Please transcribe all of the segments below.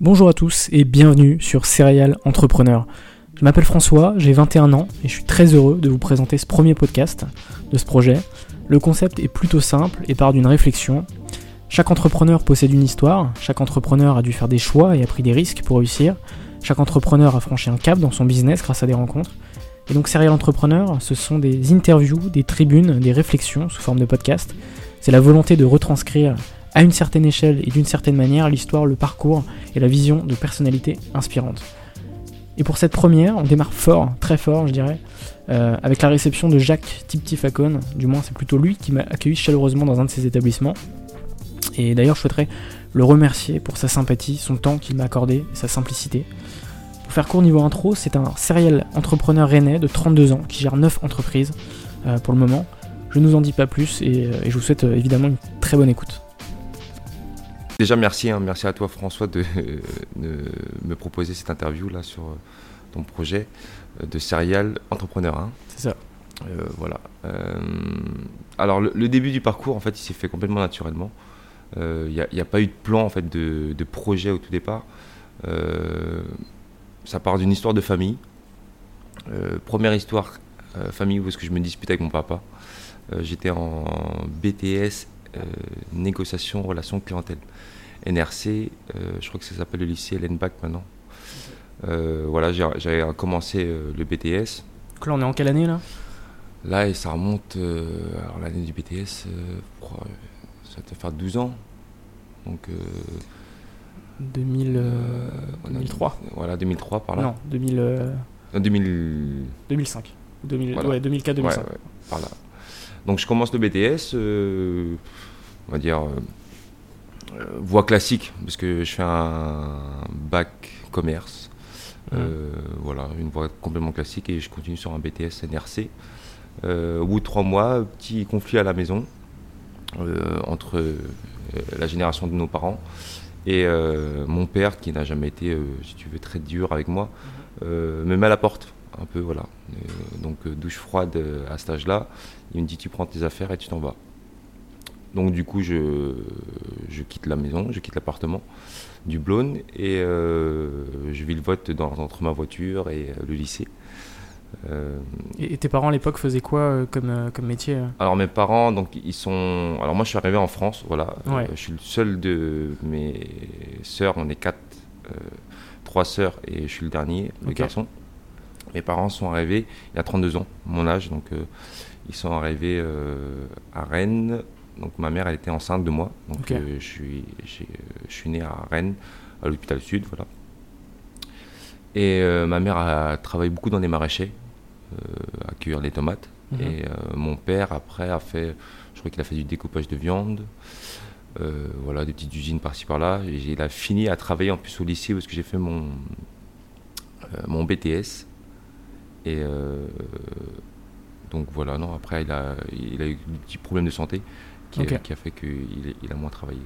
Bonjour à tous et bienvenue sur Serial Entrepreneur. Je m'appelle François, j'ai 21 ans et je suis très heureux de vous présenter ce premier podcast de ce projet. Le concept est plutôt simple et part d'une réflexion. Chaque entrepreneur possède une histoire, chaque entrepreneur a dû faire des choix et a pris des risques pour réussir, chaque entrepreneur a franchi un cap dans son business grâce à des rencontres. Et donc Serial Entrepreneur, ce sont des interviews, des tribunes, des réflexions sous forme de podcast. C'est la volonté de retranscrire à une certaine échelle et d'une certaine manière l'histoire, le parcours et la vision de personnalités inspirantes. Et pour cette première, on démarre fort, très fort je dirais, euh, avec la réception de Jacques Tiptifacone, du moins c'est plutôt lui qui m'a accueilli chaleureusement dans un de ses établissements. Et d'ailleurs je souhaiterais le remercier pour sa sympathie, son temps qu'il m'a accordé, sa simplicité. Pour faire court niveau intro, c'est un serial entrepreneur rennais de 32 ans qui gère 9 entreprises euh, pour le moment. Je ne vous en dis pas plus et, euh, et je vous souhaite évidemment une très bonne écoute. Déjà, merci, hein, merci à toi François de, de, me proposer cette interview là sur ton projet de serial entrepreneur. Hein. C'est ça. Euh, voilà. Euh, alors, le, le, début du parcours, en fait, il s'est fait complètement naturellement. Il euh, n'y a, a, pas eu de plan en fait de, de projet au tout départ. ça part d'une histoire de famille. première histoire famille où est-ce que je me dispute avec mon papa. J'étais en BTS négociation relation clientèle. NRC, euh, je crois que ça s'appelle le lycée Lenbach maintenant. Euh, voilà, j'ai commencé euh, le BTS. Donc là, on est en quelle année là? Là, et ça remonte. alors, l'année du BTS, ça doit faire 12 ans. Donc. 2000, 2003 Voilà, 2003 par là. Non, 2000, 2000... 2005. 2000, voilà. Ouais, 2004-2005. Ouais, par là. Donc je commence le BTS, on va dire euh, voie classique, parce que je fais un bac commerce. Euh, voilà, une voie complètement classique et je continue sur un BTS NRC. Euh, au bout de trois mois, petit conflit à la maison entre la génération de nos parents et mon père qui n'a jamais été, si tu veux, très dur avec moi, me met à la porte un peu, voilà. donc douche froide à cet âge-là. Il me dit tu prends tes affaires et tu t'en vas. Donc du coup, je, je quitte la maison, je quitte l'appartement du Blône et euh, je vis le vote dans, entre ma voiture et euh, le lycée. Euh, et, tes parents à l'époque faisaient quoi euh, comme, euh, comme métier Alors mes parents, donc ils sont. Alors moi je suis arrivé en France, voilà. Ouais. je suis le seul de mes sœurs, on est quatre, trois sœurs et je suis le dernier, le garçon. Mes parents sont arrivés il y a 32 ans, mon âge, donc ils sont arrivés à Rennes donc ma mère, elle était enceinte de moi. Donc okay. euh, je, suis, je suis né à Rennes, à l'hôpital Sud, voilà. Et euh, ma mère a travaillé beaucoup dans les maraîchers, euh, à cuire les tomates. -hmm. Et mon père, après, a fait, je crois qu'il a fait du découpage de viande, voilà, des petites usines par-ci par-là. Il a fini à travailler en plus au lycée parce que j'ai fait mon, mon BTS. Et donc voilà, non, après il a, il a eu des petits problèmes de santé qui, okay. a, qui a, fait qu'il il a moins travaillé.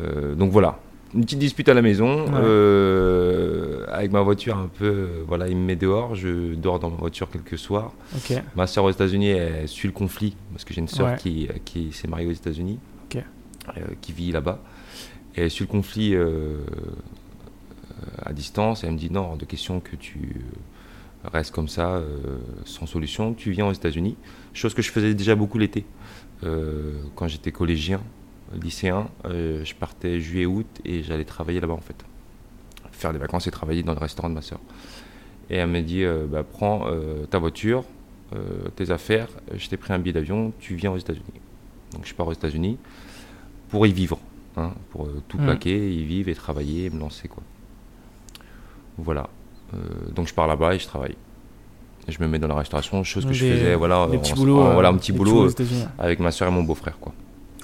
Euh, donc voilà, une petite dispute à la maison, ouais. euh, avec ma voiture un peu, voilà, il me met dehors, je dors dans ma voiture quelques soirs. Okay. Ma soeur aux États-Unis, elle suit le conflit, parce que j'ai une soeur ouais. qui, qui s'est mariée aux États-Unis, okay. euh, qui vit là-bas. Et elle suit le conflit à distance. Et elle me dit non, de question que tu restes comme ça, sans solution. Tu viens aux États-Unis. Chose que je faisais déjà beaucoup l'été. quand j'étais collégien, lycéen, je partais juillet-août et j'allais travailler là-bas en fait. Faire des vacances et travailler dans le restaurant de ma soeur. Et elle me dit bah, prends ta voiture, tes affaires, je t'ai pris un billet d'avion, tu viens aux États-Unis. Donc je pars aux États-Unis pour y vivre, hein, pour euh, tout mm. plaquer, y vivre et travailler, et me lancer quoi. Voilà. Euh, donc je pars là-bas et je travaille. je me mets dans la restauration, chose que je faisais, voilà, des petits boulots, voilà, un petit boulot avec ma soeur et mon beau-frère quoi.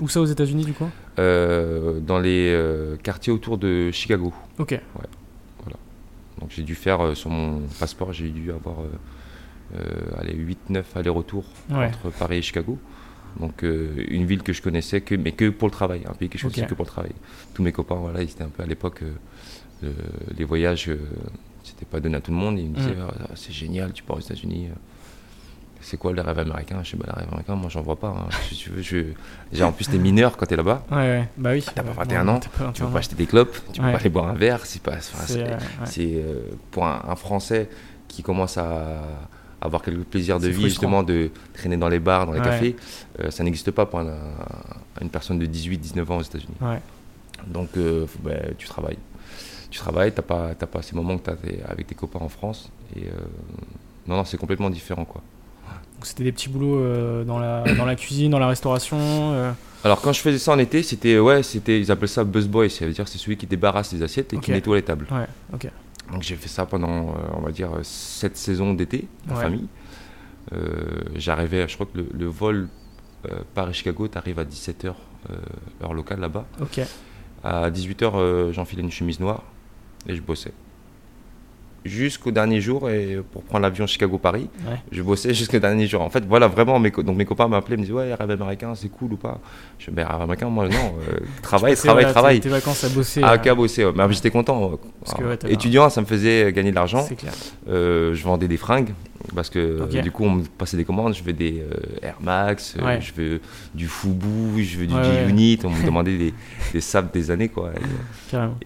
Où ça aux États-Unis du coup? Euh, Dans les quartiers autour de Chicago. Ok. Ouais. Voilà. Donc j'ai dû faire sur mon passeport, j'ai dû avoir allez, 8-9 allers-retours entre Paris et Chicago. Donc euh, une ville que je connaissais que mais que pour le travail, un pays que je connaissais que pour le travail. Tous mes copains, voilà, ils étaient un peu à l'époque euh, les voyages, euh, c'était pas donné à tout le monde. Ils me disaient mm. ah, c'est génial, tu pars aux États-Unis. C'est quoi le rêve américain? Je sais pas, le rêve américain, moi j'en vois pas. Hein. Si tu veux, je... en plus t'es mineur quand t'es là-bas. Ouais, ouais, bah oui. T'as pas 21 ans, tu peux pas acheter des clopes, tu peux pas aller boire un verre. C'est pas, c'est pour un, Français qui commence à avoir quelques plaisirs de vie, justement, de traîner dans les bars, dans les cafés, euh, ça n'existe pas pour une personne de 18-19 ans aux États-Unis. Donc, euh, ben, tu travailles. Tu travailles, tu n'as pas, pas ces moments que tu as avec tes copains en France. Et euh, non, non, c'est complètement différent. quoi. Donc, c'était des petits boulots dans, la, dans la cuisine, dans la restauration alors quand je faisais ça en été, c'était ouais, c'était ils appellent ça busboy, ça veut dire c'est celui qui débarrasse les assiettes et qui nettoie les tables. Ouais, ok. Donc j'ai fait ça pendant, euh, on va dire, sept saisons d'été en famille. Euh, j'arrivais, je crois que le, vol euh, Paris-Chicago, tu arrives à 17h, heure locale là-bas. Ok. À 18h, j'enfilais une chemise noire et je bossais jusqu'au dernier jour et pour prendre l'avion Chicago-Paris. Je bossais jusqu'au dernier jour. En fait, voilà, vraiment, mes, donc mes copains m'appelaient, me disaient Ouais, rêve américain, c'est cool ou pas? Je dis Ben, rêve américain, moi, non, euh, travail, travail, travail. Tes vacances à bosser. Ah, qu'à bosser, Mais j'étais content. étudiant, ça me faisait gagner de l'argent. Euh, je vendais des fringues parce que du coup, on me passait des commandes. Je veux des euh, Air Max, je veux du Fubu, je veux du G-Unit. On me demandait des, des sables des années, quoi.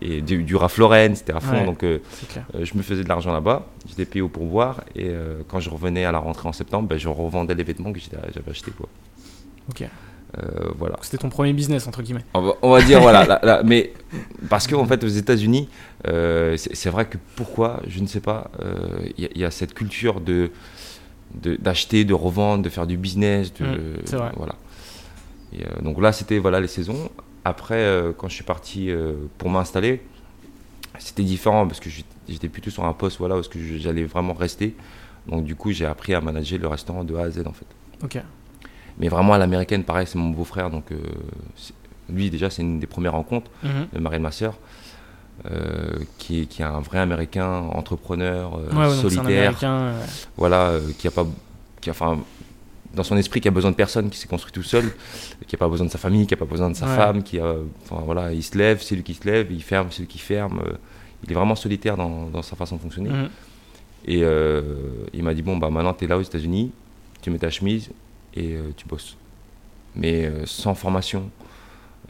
Et, du, du Ralph Lauren, c'était à fond. donc, je me faisais de l'argent là-bas, j'étais payé au pourboire, et euh, quand je revenais à la rentrée en septembre, ben, je revendais les vêtements que j'avais achetés. Quoi. Ok. Euh, voilà. C'était ton premier business, entre guillemets. On va, dire, voilà. mais parce qu'en en fait, aux États-Unis, euh, c'est vrai que pourquoi, je ne sais pas, il y, a cette culture de d'acheter, de, revendre, de faire du business. De, mmh, vrai. Voilà. donc là, c'était voilà, les saisons. Après, quand je suis parti pour m'installer, c'était différent parce que j'étais plutôt sur un poste voilà, où j'allais vraiment rester. Donc du coup, j'ai appris à manager le restaurant de A à Z en fait. Ok. Mais vraiment à l'américaine, pareil, c'est mon beau-frère. Donc euh, lui, déjà, c'est une des premières rencontres, mm mari de ma soeur. Euh, qui, est, qui est un vrai américain entrepreneur euh, solitaire voilà qui a pas qui a, enfin dans son esprit qui a besoin de personne, qui s'est construit tout seul, qui n'a pas besoin de sa famille, qui n'a pas besoin de sa femme, qui a, enfin, voilà, il se lève, c'est lui qui se lève, il ferme, c'est lui qui ferme. Il est vraiment solitaire dans, dans sa façon de fonctionner. Mhm. Et il m'a dit bon bah maintenant tu es là aux États-Unis, tu mets ta chemise et euh, tu bosses. Mais sans formation,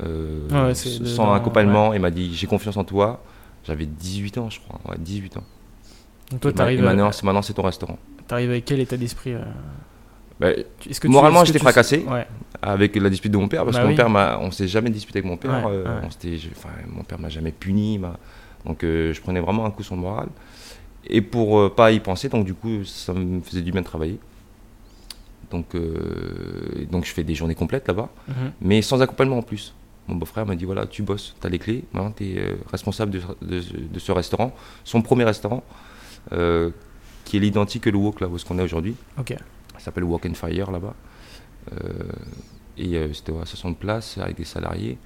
sans accompagnement. Il m'a dit j'ai confiance en toi. J'avais 18 ans, je crois. 18 ans. Donc toi. Maintenant, c'est ton restaurant. Tu arrives avec quel état d'esprit bah, moralement, j'étais fracassé avec la dispute de mon père parce bah que mon père, on s'est jamais disputé avec mon père. Euh, mon père m'a jamais puni. Donc, euh, je prenais vraiment un coup sur le moral. Et pour euh, pas y penser, donc du coup, ça me faisait du bien de travailler. Donc, donc je fais des journées complètes là-bas, mhm. mais sans accompagnement en plus. Mon beau-frère m'a dit voilà, tu bosses, tu as les clés, maintenant tu es responsable de, de, ce restaurant, son premier restaurant, qui est l'identique que le Wok, là où est-ce qu'on est aujourd'hui. Ok s'appelle Walk and Fire là-bas. Euh, et euh, c'était à 60 places avec des salariés.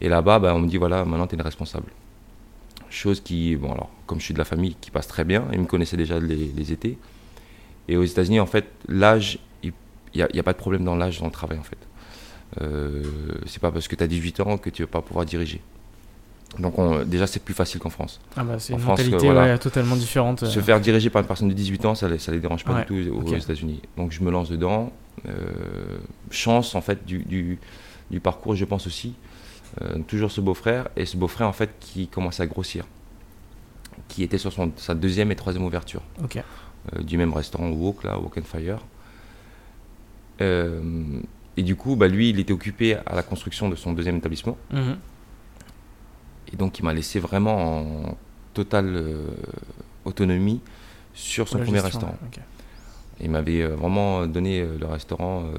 Et là-bas, bah, on me dit voilà, maintenant tu es le responsable. Chose qui, bon, alors, comme je suis de la famille, qui passe très bien, ils me connaissaient déjà les, étés. Et aux États-Unis, en fait, l'âge, n'y a, pas de problème dans l'âge dans le travail, en fait. Euh, c'est pas parce que tu as 18 ans que tu ne vas pas pouvoir diriger. Donc déjà c'est plus facile qu'en France. Ah bah, c'est une mentalité totalement différente. Se faire diriger par une personne de 18 ans, ça ne les dérange pas du tout aux, États-Unis. Donc je me lance dedans. Euh, chance en fait du, du, parcours, je pense aussi. toujours ce beau-frère, et ce beau-frère, en fait, qui commençait à grossir, qui était sur son, sa deuxième et troisième ouverture. du même restaurant Walk, là, Walk and Fire. Et du coup, bah, lui, il était occupé à la construction de son deuxième établissement. Mhm. Et donc, il m'a laissé vraiment en totale autonomie sur son premier restaurant. Il m'avait euh, vraiment donné euh, le restaurant euh,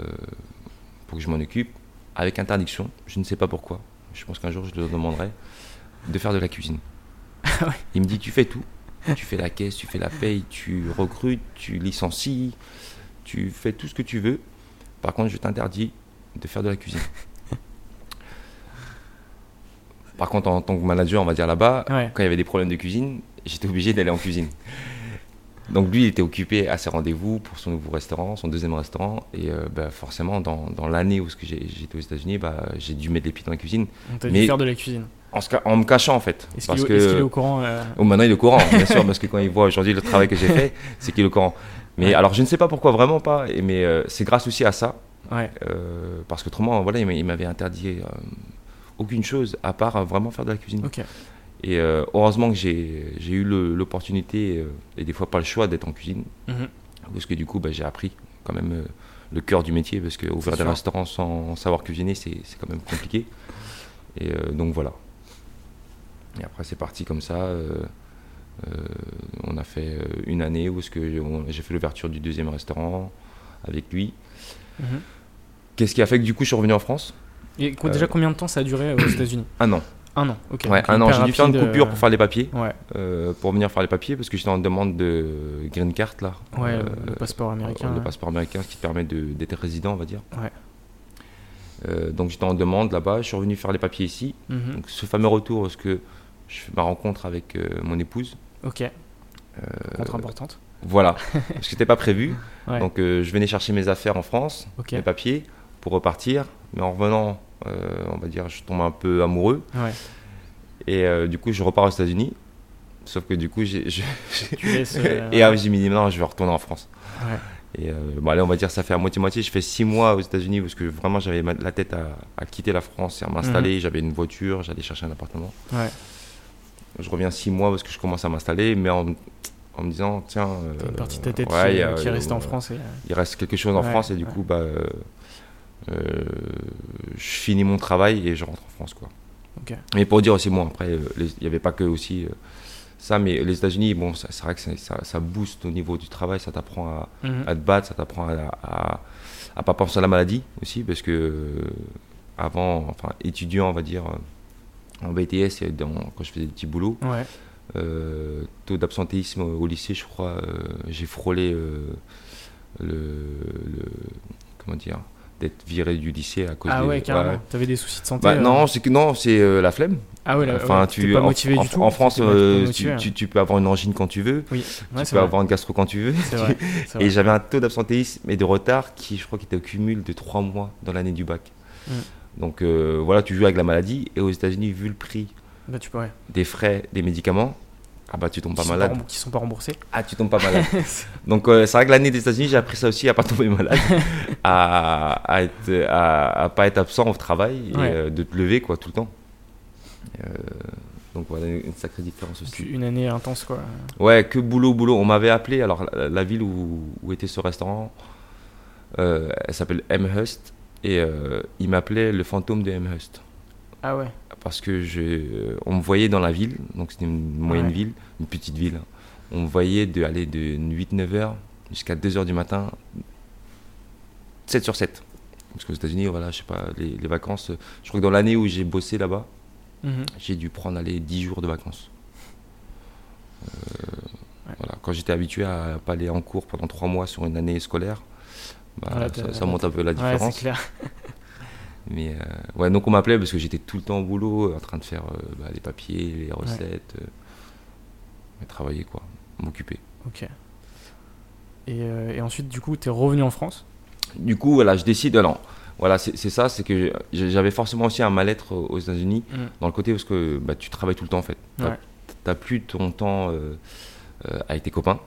pour que je m'en occupe, avec interdiction. Je ne sais pas pourquoi. Je pense qu'un jour je le demanderai de faire de la cuisine. Ah Il me dit tu fais tout. Tu fais la caisse, tu fais la paye, tu recrutes, tu licencies, tu fais tout ce que tu veux. Par contre, je t'interdis de faire de la cuisine. Par contre, en tant que manager, on va dire là-bas, quand il y avait des problèmes de cuisine, j'étais obligé d'aller en cuisine. Donc lui, il était occupé à ses rendez-vous pour son nouveau restaurant, son deuxième restaurant. Et euh, bah, forcément, dans, dans l'année où j'étais aux États-Unis, bah, j'ai dû mettre les pieds dans la cuisine. Tu as dû faire de la cuisine en, en, me cachant en fait. Est-ce qu'il est, au courant euh? Oh, Maintenant il est au courant, bien sûr, parce que quand il voit aujourd'hui le travail que j'ai fait, c'est qu'il est au courant. Mais alors je ne sais pas pourquoi, vraiment pas, mais euh, c'est grâce aussi à ça. Ouais. parce qu'autrement, voilà, il m'avait interdit aucune chose à part vraiment faire de la cuisine. Et euh, heureusement que j'ai eu l'opportunité, euh, et des fois pas le choix, d'être en cuisine. Mhm. Parce que du coup, bah, j'ai appris quand même euh, le cœur du métier, parce qu'ouvrir des restaurants sans savoir cuisiner, c'est quand même compliqué. Et donc voilà. Et après, c'est parti comme ça. On a fait une année où j'ai fait l'ouverture du deuxième restaurant avec lui. Mhm. Qu'est-ce qui a fait que du coup je suis revenu en France? Et déjà combien de temps ça a duré aux États-Unis? Un an. Un an, ok. Ouais, un an. J'ai dû faire une coupure pour euh, faire les papiers. Euh, pour venir faire les papiers parce que j'étais en demande de green card là. Ouais, euh, le passeport américain. Le passeport américain, ce qui te permet d'être résident, on va dire. Ouais. donc j'étais en demande là-bas. Je suis revenu faire les papiers ici. Mhm. Donc ce fameux retour, parce que je fais ma rencontre avec mon épouse? Ok. rencontre importante. Voilà, parce que c'était pas prévu. Donc je venais chercher mes affaires en France, mes papiers, pour repartir. Mais en revenant euh, on va dire, je tombe un peu amoureux. Et euh, du coup, je repars aux États-Unis. Sauf que du coup, j'ai. Euh, et j'ai mis non, je vais retourner en France. Et bon, allez, on va dire ça fait à moitié-moitié. Je fais six mois aux États-Unis parce que vraiment j'avais la tête à, quitter la France et à m'installer. Mhm. J'avais une voiture, j'allais chercher un appartement. Je reviens six mois parce que je commence à m'installer, mais en, me disant, tiens. une partie de ta tête qui, est restée en France. Il reste quelque chose en France et du coup, bah, euh, je finis mon travail et je rentre en France. Quoi. Mais pour dire aussi, bon, après, euh, il n'y avait pas que aussi euh, ça, mais les États-Unis, bon, c'est vrai que ça, ça, booste au niveau du travail, ça t'apprend à, mhm. à, te battre, ça t'apprend à, à, pas penser à la maladie aussi, parce que avant, enfin, étudiant, on va dire, en BTS, quand je faisais des petits boulots, taux d'absentéisme au lycée, je crois, j'ai frôlé le, le, comment dire, d'être viré du lycée à cause ah ouais carrément. T'avais des soucis de santé bah, euh. non c'est que non c'est euh, la flemme. Ah ouais, enfin tu pas motivé en, du tout en France euh, tu, tu, peux avoir une angine quand tu veux. Oui. tu peux avoir une gastro quand tu veux. Vrai, et j'avais un taux d'absentéisme et de retard qui je crois qui était au cumul de trois mois dans l'année du bac. Mm. Donc voilà tu joues avec la maladie et aux États-Unis vu le prix bah, tu des frais des médicaments ah bah tu tombes pas malade. qui sont pas remboursés. Ah tu tombes pas malade. Donc euh, c'est vrai que l'année des États-Unis j'ai appris ça aussi à pas tomber malade, à, à, être, à, pas être absent au travail et euh, de te lever quoi tout le temps. Euh, donc voilà une sacrée différence aussi. Une année intense quoi. Ouais que boulot boulot. On m'avait appelé alors la, ville où, où, était ce restaurant, elle s'appelle Amherst et il m'appelait le fantôme de Amherst. Ah ouais parce que je, euh, on me voyait dans la ville, donc c'était une moyenne ville, une petite ville. On me voyait de, aller de 8-9 heures jusqu'à 2 heures du matin, 7 sur 7. Parce qu'aux États-Unis, voilà, je sais pas, les, vacances, je crois que dans l'année où j'ai bossé là-bas, mhm. j'ai dû prendre aller 10 jours de vacances. Euh, voilà. Quand j'étais habitué à pas aller en cours pendant 3 mois sur une année scolaire, bah, ça, monte un peu la différence. clair. Mais euh, ouais, donc on m'appelait parce que j'étais tout le temps au boulot, en train de faire euh, bah, les papiers, les recettes, euh, travailler quoi, m'occuper. Ok. Et, et, ensuite, du coup, tu es revenu en France? Du coup, voilà, je décide. Alors, voilà, c'est ça, c'est que j'avais forcément aussi un mal-être aux États-Unis, mm. dans le côté parce que bah, tu travailles tout le temps en fait. Tu n'as plus ton temps avec tes copains.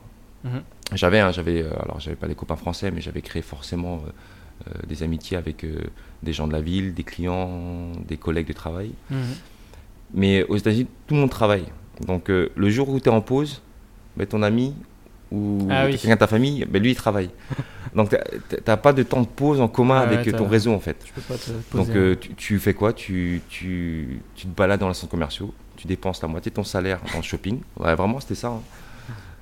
Mm-hmm. J'avais, hein, j'avais, alors j'avais pas les copains français, mais j'avais créé forcément des amitiés avec des gens de la ville, des clients, des collègues de travail. Mhm. Mais aux États-Unis, tout le monde travaille. Donc le jour où tu es en pause, ben, ton ami ou ah quelqu'un de ta famille, ben, lui il travaille. Donc tu n'as pas de temps de pause en commun avec ton réseau en fait. Donc euh, tu, fais quoi? Tu, tu, tu, te balades dans les centres commerciaux, tu dépenses la moitié de ton salaire en shopping. Ouais, vraiment c'était ça. Hein.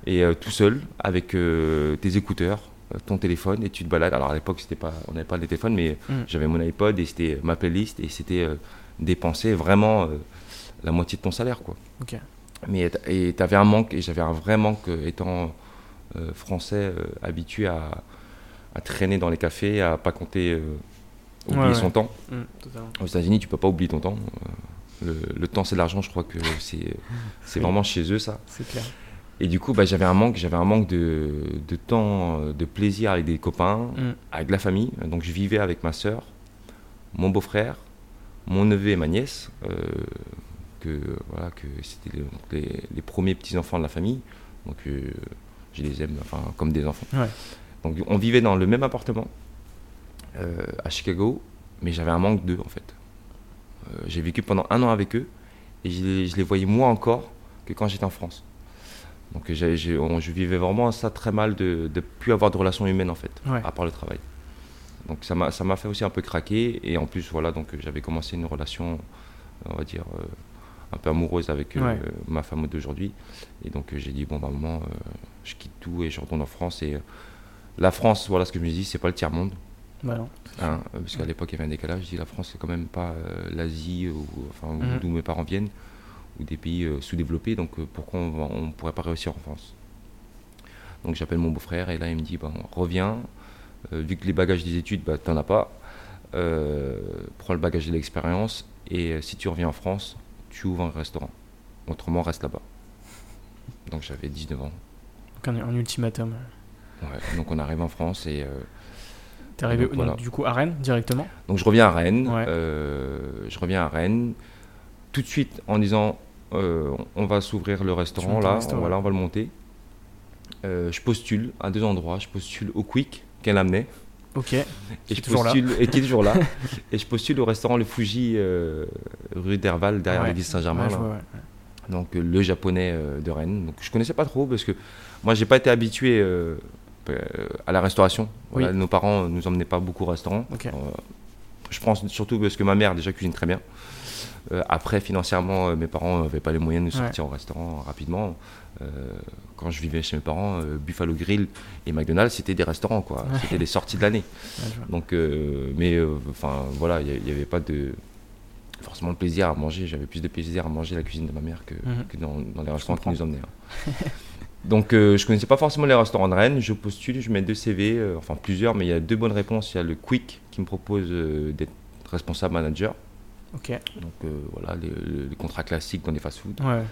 Et euh, tout seul avec euh, tes écouteurs, ton téléphone et tu te balades. Alors à l'époque c'était pas, on n'avait pas les téléphones, mais mm. j'avais mon iPod et c'était ma playlist et c'était dépenser vraiment la moitié de ton salaire quoi. Mais et tu avais un manque et j'avais un vrai manque étant français habitué à à traîner dans les cafés, à pas compter, euh, oublier son temps. Mmh, Aux États-Unis, tu peux pas oublier ton temps. Euh, le, temps, c'est de l'argent. Je crois que c'est c'est vraiment chez eux ça. C'est clair. Et du coup, bah, j'avais un manque, j'avais un manque de, de, temps, de plaisir avec des copains, mmh. avec la famille. Donc, je vivais avec ma soeur, mon beau-frère, mon neveu et ma nièce, euh, que voilà, que c'était les, les, premiers petits enfants de la famille. Donc, je les aime, enfin, comme des enfants. Ouais on vivait dans le même appartement euh, à Chicago, mais j'avais un manque d'eux en fait. Euh, j'ai vécu pendant un an avec eux et je les, voyais moins encore que quand j'étais en France. Donc je vivais vraiment ça très mal de ne plus avoir de relations humaines en fait, à part le travail. Donc ça m'a fait aussi un peu craquer et en plus voilà donc j'avais commencé une relation on va dire euh, un peu amoureuse avec ma femme d'aujourd'hui et donc j'ai dit bon bah moment je quitte tout et je retourne en France et la France, voilà ce que je me dis, c'est pas le tiers-monde. Bah hein, parce qu'à l'époque, il y avait un décalage. Je dis la France, c'est quand même pas euh, l'Asie, ou, enfin, mhm. d'où mes parents viennent, ou des pays euh, sous-développés. Donc euh, pourquoi on ne pourrait pas réussir en France? Donc j'appelle mon beau-frère et là, il me dit bon, reviens. vu que les bagages des études, bah, tu n'en as pas. prends le bagage de l'expérience et si tu reviens en France, tu ouvres un restaurant. Autrement, reste là-bas. Donc j'avais 19 ans. Donc un ultimatum donc on arrive en France et. Euh, T'es arrivé du coup à Rennes directement? Donc je reviens à Rennes. Euh, je reviens à Rennes tout de suite en disant euh, on va s'ouvrir le restaurant là, on, voilà, on va le monter. je postule à deux endroits. Je postule au Quick qu'elle amenait. Ok. Et je postule, et qui est toujours là. et je postule au restaurant Le Fuji rue d'Herval derrière l'église Saint-Germain. Donc le japonais de Rennes. Donc je connaissais pas trop parce que moi j'ai pas été habitué euh, à la restauration. nos parents nous emmenaient pas beaucoup au restaurant. Euh, je pense surtout parce que ma mère déjà cuisine très bien. Euh, après, financièrement, mes parents n'avaient pas les moyens de nous sortir au restaurant rapidement. quand je vivais chez mes parents, Buffalo Grill et McDonald's, c'était des restaurants, quoi. C'était des sorties de l'année. Donc, mais enfin, voilà, il n'y avait pas de forcément de plaisir à manger. J'avais plus de plaisir à manger la cuisine de ma mère que, mhm. dans, les restaurants qui nous emmenaient. Hein. Donc euh, je connaissais pas forcément les restaurants de Rennes, je postule, je mets deux CV, euh, enfin plusieurs, mais il y a deux bonnes réponses. Il y a le Quick qui me propose euh, d'être responsable manager. Ok. Donc voilà, les, contrats classiques dans les fast-foods. Ouais.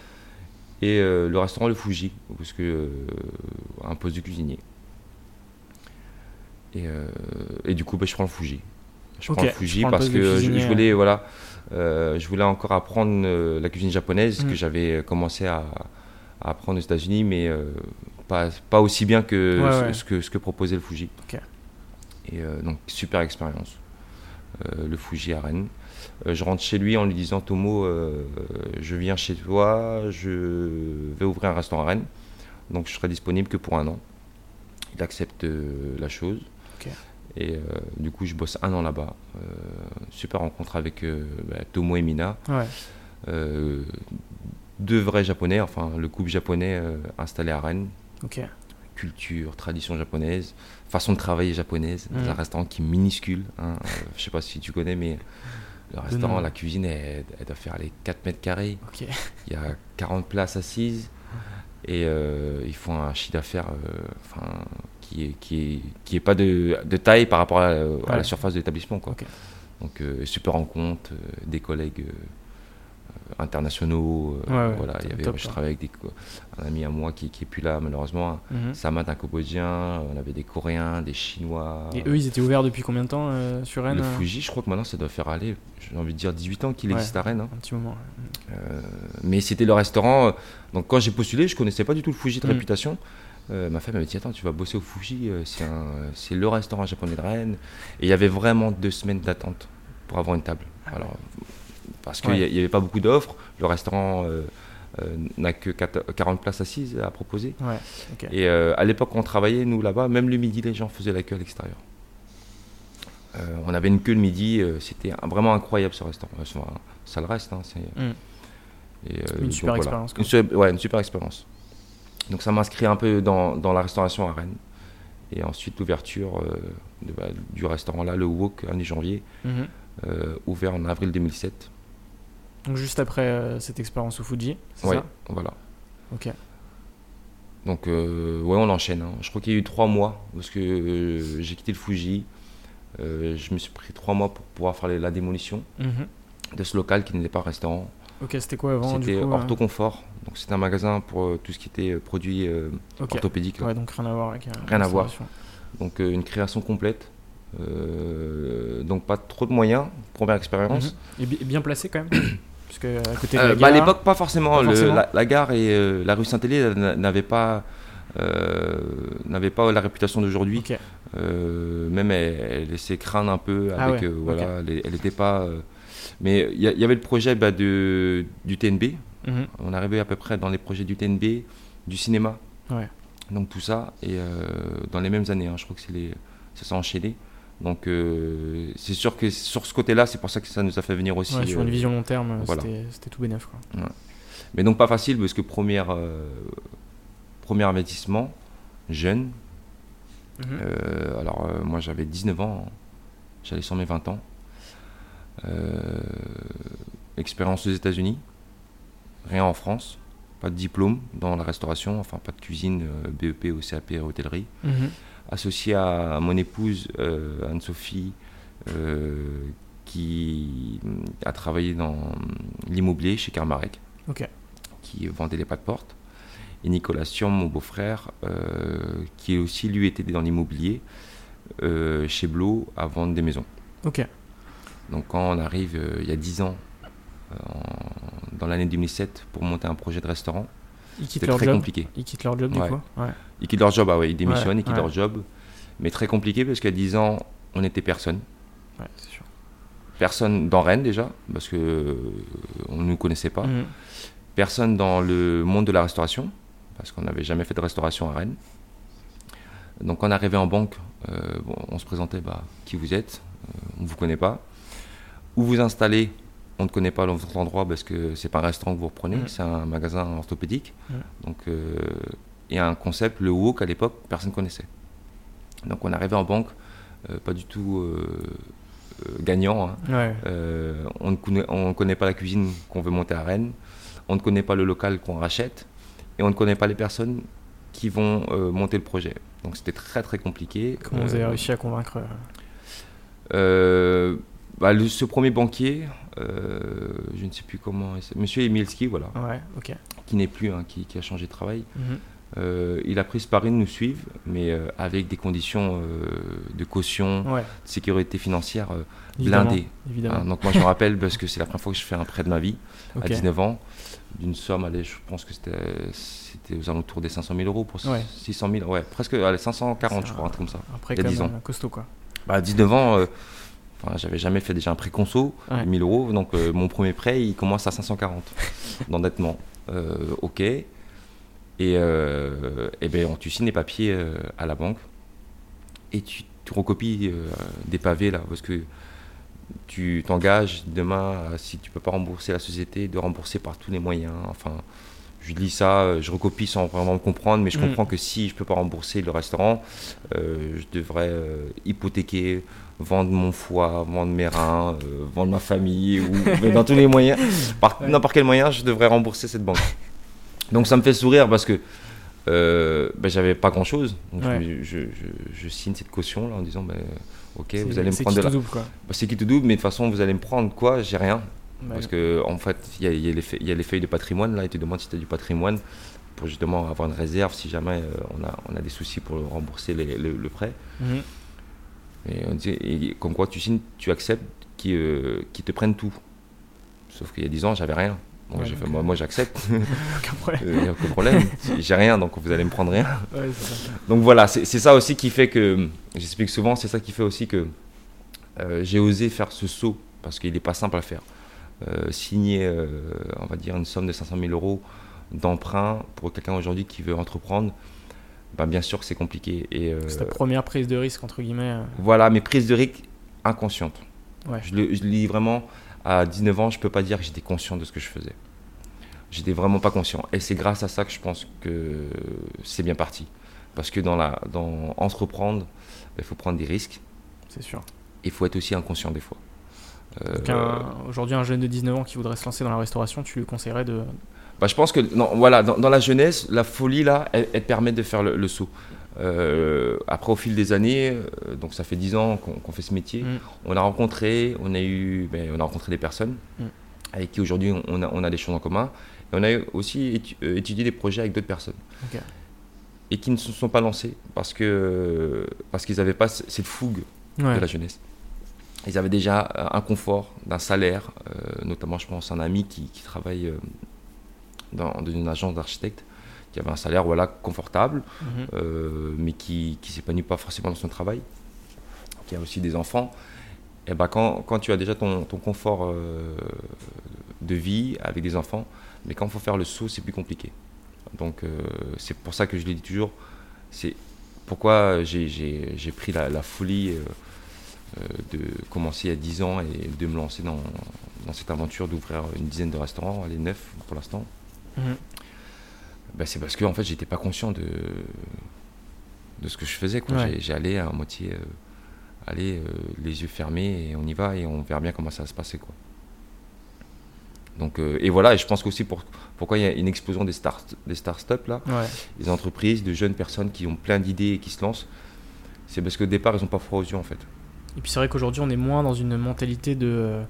Et le restaurant Le Fuji, parce que un poste de cuisinier. Et, du coup, bah, je prends le Fuji. Je prends le Fuji parce que je, voulais, voilà, je voulais encore apprendre la cuisine japonaise mm. que j'avais commencé à à apprendre aux États-Unis, mais euh, pas, pas aussi bien que, Ce, que ce que proposait le Fuji. Et euh, donc, super expérience. Euh, le Fuji à Rennes. Je rentre chez lui en lui disant Tomo, je viens chez toi, je vais ouvrir un restaurant à Rennes, donc je serai disponible que pour un an. Il accepte la chose. Et du coup, je bosse un an là-bas. super rencontre avec bah, Tomo et Mina. Ouais deux vrais japonais, enfin le couple japonais euh, installé à Rennes. Culture, tradition japonaise, façon de travailler japonaise. Mm. un restaurant qui est minuscule. Hein, euh, je sais pas si tu connais, mais le restaurant, la cuisine, elle, doit faire les 4 mètres carrés. Il y a 40 places assises. Et euh, ils font un chiffre d'affaires enfin, qui est, qui, est, qui est pas de, de taille par rapport à, la surface de l'établissement. Quoi. Donc, super rencontre, des collègues internationaux. Euh, voilà, il y avait, je travaillais avec un ami à moi qui, qui est plus là malheureusement. Mm -hmm. un Cambodgien, on avait des Coréens, des Chinois. Et eux, ils étaient ouverts depuis combien de temps euh, sur Rennes Le euh Fuji, je crois que maintenant ça doit faire aller, j'ai envie de dire 18 ans qu'il existe à Rennes. Hein. Un petit moment. mais c'était le restaurant. donc quand j'ai postulé, je connaissais pas du tout le Fuji de mhm. réputation. ma femme m'a dit Attends, tu vas bosser au Fuji, c'est le restaurant japonais de Rennes. Et il y avait vraiment deux semaines d'attente pour avoir une table. Alors, parce qu'il n'y avait pas beaucoup d'offres. Le restaurant n'a que 40 places assises à proposer. Et à l'époque, on travaillait, nous là-bas, même le midi, les gens faisaient la queue à l'extérieur. on avait une queue le midi, c'était vraiment incroyable ce restaurant. ça le reste. Hein, mm. une super expérience. ouais, une super expérience. Donc ça m'inscrit un peu dans, dans, la restauration à Rennes. Et ensuite l'ouverture euh, bah, du restaurant là, le Wok, 1 janvier, mhm. euh, ouvert en avril 2007. Donc juste après euh, cette expérience au Fuji, c'est ouais, ça? voilà. Ok. Donc ouais, on enchaîne. Hein. Je crois qu'il y a eu trois mois parce que j'ai quitté le Fuji. je me suis pris trois mois pour pouvoir faire la démolition mhm. de ce local qui n'était pas restaurant. Ok, c'était quoi avant C'était Ortho Confort. Donc c'était un magasin pour euh, tout ce qui était euh, produits euh, orthopédiques. Ouais, donc rien à voir avec. rien à voir. Donc une création complète. donc pas trop de moyens, première expérience. Mhm. Et bien placé quand même À côté de la bah, à l'époque, pas forcément. la, gare et la rue Saint-Élie n'avaient pas, n'avaient pas la réputation d'aujourd'hui. même elle, laissait craindre un peu ah avec. voilà, elle n'était pas. mais il y, avait le projet bah, de, du TNB, Mhm. On est arrivé à peu près dans les projets du TNB, du cinéma. Donc tout ça, et euh, dans les mêmes années, hein, je crois que c'est les, ça s'est enchaîné. Donc euh, c'est sûr que sur ce côté-là, c'est pour ça que ça nous a fait venir aussi. sur une euh, vision long terme, c'était tout bénef. Mais donc pas facile parce que première, premier investissement, jeune. Mhm. alors moi j'avais 19 ans, j'allais sur mes 20 ans. expérience aux États-Unis rien en France, pas de diplôme dans la restauration, enfin pas de cuisine, euh, BEP ou CAP hôtellerie. Mhm. Associé à mon épouse euh, Anne-Sophie, euh, qui a travaillé dans l'immobilier chez Carmarek, qui vendait les pas de porte. Et Nicolas Sion, mon beau-frère, qui aussi lui était dans l'immobilier chez Blo à vendre des maisons. Donc quand on arrive il y a 10 ans dans l'année 2007 pour monter un projet de restaurant. C'était très compliqué. Ils quittent leur job du coup Ils quittent leur job, ah ouais, ils démissionnent, ils quittent leur job. Mais très compliqué parce qu'à 10 ans, on n'était personne. sûr. Personne dans Rennes déjà, parce que euh, on ne nous connaissait pas. Mhm. Personne dans le monde de la restauration, parce qu'on n'avait jamais fait de restauration à Rennes. Donc quand on arrivait en banque, euh, on se présentait, bah, qui vous êtes, euh, on ne vous connaît pas. Où vous installez, on ne connaît pas l'autre endroit parce que c'est pas un restaurant que vous reprenez, mm. c'est un magasin orthopédique. Mm. Donc, et un concept, le wok à l'époque, personne ne connaissait. Donc on arrivait en banque, euh, pas du tout euh, gagnant. Hein. on ne connaît, on connaît pas la cuisine qu'on veut monter à Rennes, on ne connaît pas le local qu'on rachète, et on ne connaît pas les personnes qui vont monter le projet. Donc c'était très très compliqué. Comment vous avez réussi à convaincre bah, ce premier banquier, euh, je ne sais plus comment, Monsieur Emilski, voilà, qui n'est plus, hein, qui, a changé de travail. Mhm. Euh, il a pris ce pari de nous suivre, mais euh, avec des conditions de caution, de sécurité financière blindées. Évidemment. Hein, donc moi je me rappelle parce que c'est la première fois que je fais un prêt de ma vie, à 19 ans, d'une somme, allez, je pense que c'était aux alentours des 500 000 euros pour 600 000, ouais, presque allez, 540 je crois, un truc comme ça. A 10 ans. costaud quoi. Bah, 19 ans, j'avais jamais fait déjà un prêt conso, 1000 euros. Donc euh, mon premier prêt, il commence à 540 d'endettement. Euh, ok. Et, euh, et ben, tu signes les papiers à la banque et tu, tu recopies des pavés là parce que tu t'engages demain, si tu peux pas rembourser la société, de rembourser par tous les moyens. Enfin, je lis ça, je recopie sans vraiment comprendre, mais je mm. comprends que si je peux pas rembourser le restaurant, je devrais hypothéquer vendre mon foie, vendre mes reins, euh, vendre ma famille, ou dans tous les moyens, par n'importe quel moyen, je devrais rembourser cette banque. Donc ça me fait sourire parce que euh, ben, j'avais pas grand chose. Donc je, je, signe cette caution là en disant ben, ok, vous allez me prendre de la. Bah, c'est qui tout double, mais de toute façon vous allez me prendre quoi? J'ai rien. Parce que en fait, il y, y, a les feuilles de patrimoine là, et tu demandes si tu as du patrimoine pour justement avoir une réserve si jamais euh, on, a, on a des soucis pour rembourser le, prêt. Mhm. Et, on dit, comme quoi tu signes, tu acceptes qu'ils euh, te prennent tout. Sauf qu'il y a 10 ans, j'avais rien. J'ai fait, moi, moi j'accepte. aucun problème. aucun problème. j'ai rien, donc vous allez me prendre rien. Donc voilà, c'est ça aussi qui fait que, j'explique souvent, c'est ça qui fait aussi que j'ai osé faire ce saut, parce qu'il n'est pas simple à faire. signer, on va dire, une somme de 500 000 euros d'emprunt pour quelqu'un aujourd'hui qui veut entreprendre, bah, bien sûr que c'est compliqué. Euh, c'est ta première prise de risque, entre guillemets. Euh. Voilà, mes prises de risque inconscientes. Ouais. Je, le, je lis vraiment, à 19 ans, je peux pas dire que j'étais conscient de ce que je faisais. J'étais vraiment pas conscient. Et c'est grâce à ça que je pense que c'est bien parti. Parce que dans, la, dans entreprendre, il faut prendre des risques. C'est sûr. Il faut être aussi inconscient des fois. Euh, aujourd'hui, un jeune de 19 ans qui voudrait se lancer dans la restauration, tu lui conseillerais de, bah, je pense que non, voilà, dans, la jeunesse, la folie, là, elle, permet de faire le, saut. Euh, après, au fil des années, euh, donc ça fait 10 ans qu'on fait ce métier, mm. on a rencontré, on a eu, ben, on a rencontré des personnes mm. avec qui aujourd'hui on a, on a des choses en commun. Et on a aussi euh, étudié des projets avec d'autres personnes. Et qui ne se sont pas lancés parce que parce qu'ils n'avaient pas cette fougue de la jeunesse. Ils avaient déjà un confort d'un salaire, notamment je pense un ami qui, qui travaille dans, une agence d'architecte qui avait un salaire voilà, confortable, mhm. euh, mais qui ne s'épanouit pas forcément dans son travail, qui a aussi des enfants. Et ben quand, quand tu as déjà ton, ton confort euh, de vie avec des enfants, mais quand il faut faire le saut, c'est plus compliqué. Donc euh, c'est pour ça que je le dis toujours, c'est pourquoi j'ai pris la, la folie de commencer à 10 ans et de me lancer dans, dans cette aventure d'ouvrir une dizaine de restaurants, les neuf pour l'instant. Mhm. Bah, c'est parce que en fait, j'étais pas conscient de, de ce que je faisais. J'allais à moitié euh, aller euh, les yeux fermés et on y va et on verra bien comment ça va se passer. Quoi. Donc, euh, et voilà, et je pense aussi pour, pourquoi il y a une explosion des, start, des start-up, là, des entreprises, de jeunes personnes qui ont plein d'idées et qui se lancent, c'est parce qu'au départ, ils n'ont pas froid aux yeux en fait. Et puis c'est vrai qu'aujourd'hui, on est moins dans une mentalité de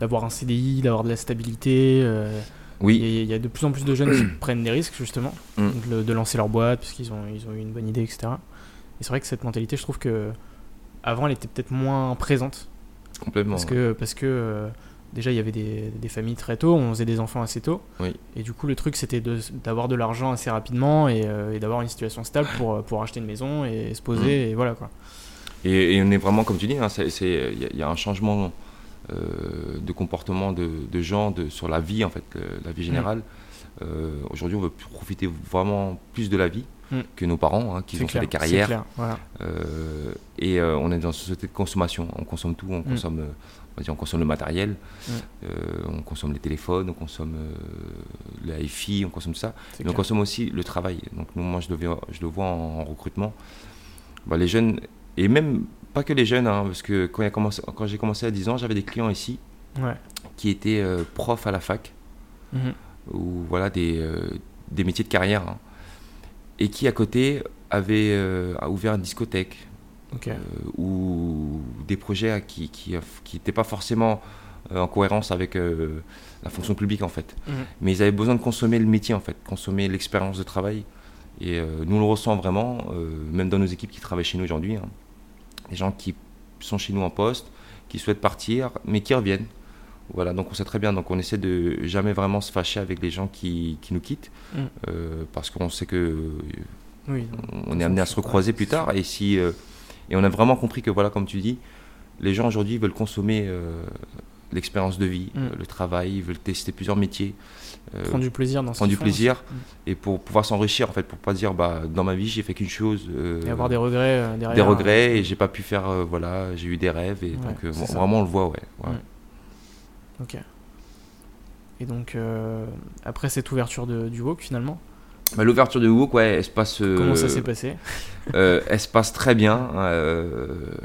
d'avoir un CDI, d'avoir de la stabilité. Oui. Il y a de plus en plus de jeunes qui prennent des risques, justement, mm. de, lancer leur boîte, puisqu'ils ont, ils ont eu une bonne idée, etc. Et c'est vrai que cette mentalité, je trouve que avant, elle était peut-être moins présente. Complètement. Parce que, parce que euh, déjà, il y avait des, des, familles très tôt, on faisait des enfants assez tôt. Oui. Et du coup, le truc, c'était d'avoir de, l'argent assez rapidement et, euh, et d'avoir une situation stable pour, pour acheter une maison et se poser, mm. et voilà quoi. Et, on est vraiment, comme tu dis, hein, il y, a un changement euh, de comportement de, gens de, sur la vie, en fait, la vie générale. Mm. Euh, aujourd'hui, on veut profiter vraiment plus de la vie mm. que nos parents, hein, qui ont fait des carrières. Euh, et on est dans une société de consommation. On consomme tout, on mm. consomme, on, consomme le matériel, on consomme les téléphones, on consomme les hi on consomme ça. Mais on consomme aussi le travail. Donc moi, je le, je le vois en, recrutement. Bah, les jeunes, et même pas que les jeunes, hein, parce que quand, commencé, quand j'ai commencé à 10 ans, j'avais des clients ici qui étaient euh, profs à la fac, mhm. ou voilà, des, euh, des, métiers de carrière, hein, et qui à côté avaient euh, ouvert une discothèque, ou des projets qui n'étaient pas forcément en cohérence avec la fonction publique en fait. Mhm. Mais ils avaient besoin de consommer le métier en fait, consommer l'expérience de travail. Et nous on le ressent vraiment, même dans nos équipes qui travaillent chez nous aujourd'hui. Hein des gens qui sont chez nous en poste, qui souhaitent partir, mais qui reviennent. Voilà, donc on sait très bien, donc on essaie de jamais vraiment se fâcher avec les gens qui, qui nous quittent, mm. euh, parce qu'on sait que on est amené à se recroiser plus tard, et si euh, et on a vraiment compris que voilà, comme tu dis, les gens aujourd'hui veulent consommer euh, l'expérience de vie, mm. le travail, ils veulent tester plusieurs métiers. Euh, prendre du plaisir dans prendre du plaisir mm. et pour pouvoir s'enrichir en fait pour pas dire bah dans ma vie j'ai fait qu'une chose euh, et avoir des regrets euh, derrière des regrets et j'ai pas pu faire voilà j'ai eu des rêves et donc vraiment on le voit ouais, mm. ok. Et donc après cette ouverture de, du WOK finalement? Bah, l'ouverture du WOK ouais elle se passe comment ça s'est passé? elle se passe très bien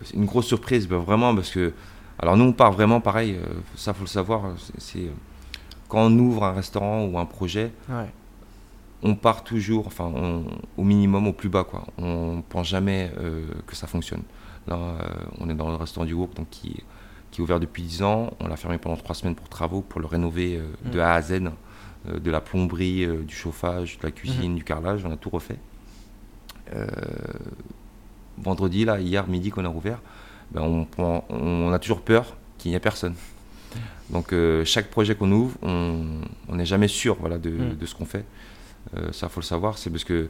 c'est une grosse surprise bah, vraiment parce que alors nous on part vraiment pareil ça faut le savoir c'est quand on ouvre un restaurant ou un projet, on part toujours, enfin, au minimum, au plus bas, quoi. On pense jamais euh, que ça fonctionne. Là, euh, on est dans le restaurant du groupe, donc qui, qui est ouvert depuis 10 ans. On l'a fermé pendant 3 semaines pour travaux, pour le rénover euh, de mm. A à Z, de la plomberie, du chauffage, de la cuisine, mm-hmm. du carrelage. On a tout refait. vendredi, là, hier midi qu'on a ouvert, ben, on, on a toujours peur qu'il n'y ait personne. Donc euh, chaque projet qu'on ouvre, on, n'est jamais sûr voilà, de, de ce qu'on fait. ça, faut le savoir. C'est parce que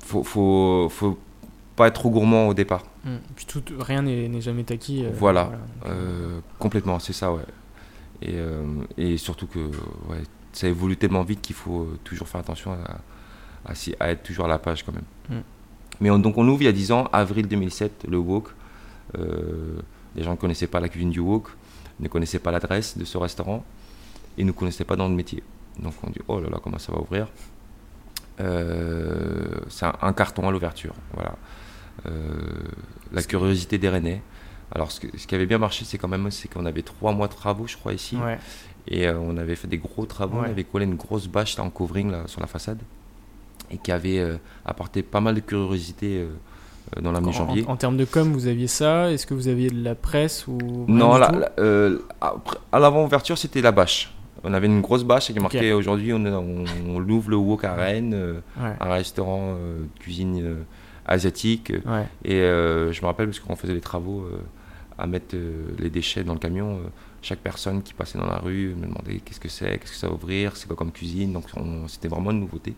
faut, faut, faut pas être trop gourmand au départ. Mm. Puis tout, rien n'est jamais acquis. voilà, complètement, c'est ça, ouais. Et, et surtout que ouais, ça évolue tellement vite qu'il faut toujours faire attention à, à, être toujours à la page quand même. Mm. Mais donc on ouvre il y a 10 ans, avril 2007, le Wok. Euh, les gens ne connaissaient pas la cuisine du Wok, ne connaissaient pas l'adresse de ce restaurant et ne connaissaient pas dans le métier. Donc on dit oh là là comment ça va ouvrir? Euh, c'est un, carton à l'ouverture. Voilà. Euh, la curiosité des Rennais. Alors ce, qui avait bien marché, c'est quand même c'est qu'on avait trois mois de travaux, je crois ici, et on avait fait des gros travaux. On avait collé une grosse bâche en covering là, sur la façade et qui avait apporté pas mal de curiosité euh, dans la janvier En, termes de com, vous aviez ça Est-ce que vous aviez de la presse ou Non, euh, à l'avant-ouverture, c'était la bâche. On avait une grosse bâche qui marquait aujourd'hui on, on, l'ouvre le Wok à Rennes, euh, un restaurant de cuisine asiatique. Et je me rappelle parce qu'on faisait les travaux à mettre les déchets dans le camion. chaque personne qui passait dans la rue me demandait qu'est-ce que c'est, qu'est-ce que ça va ouvrir, c'est quoi comme cuisine. Donc c'était vraiment une nouveauté.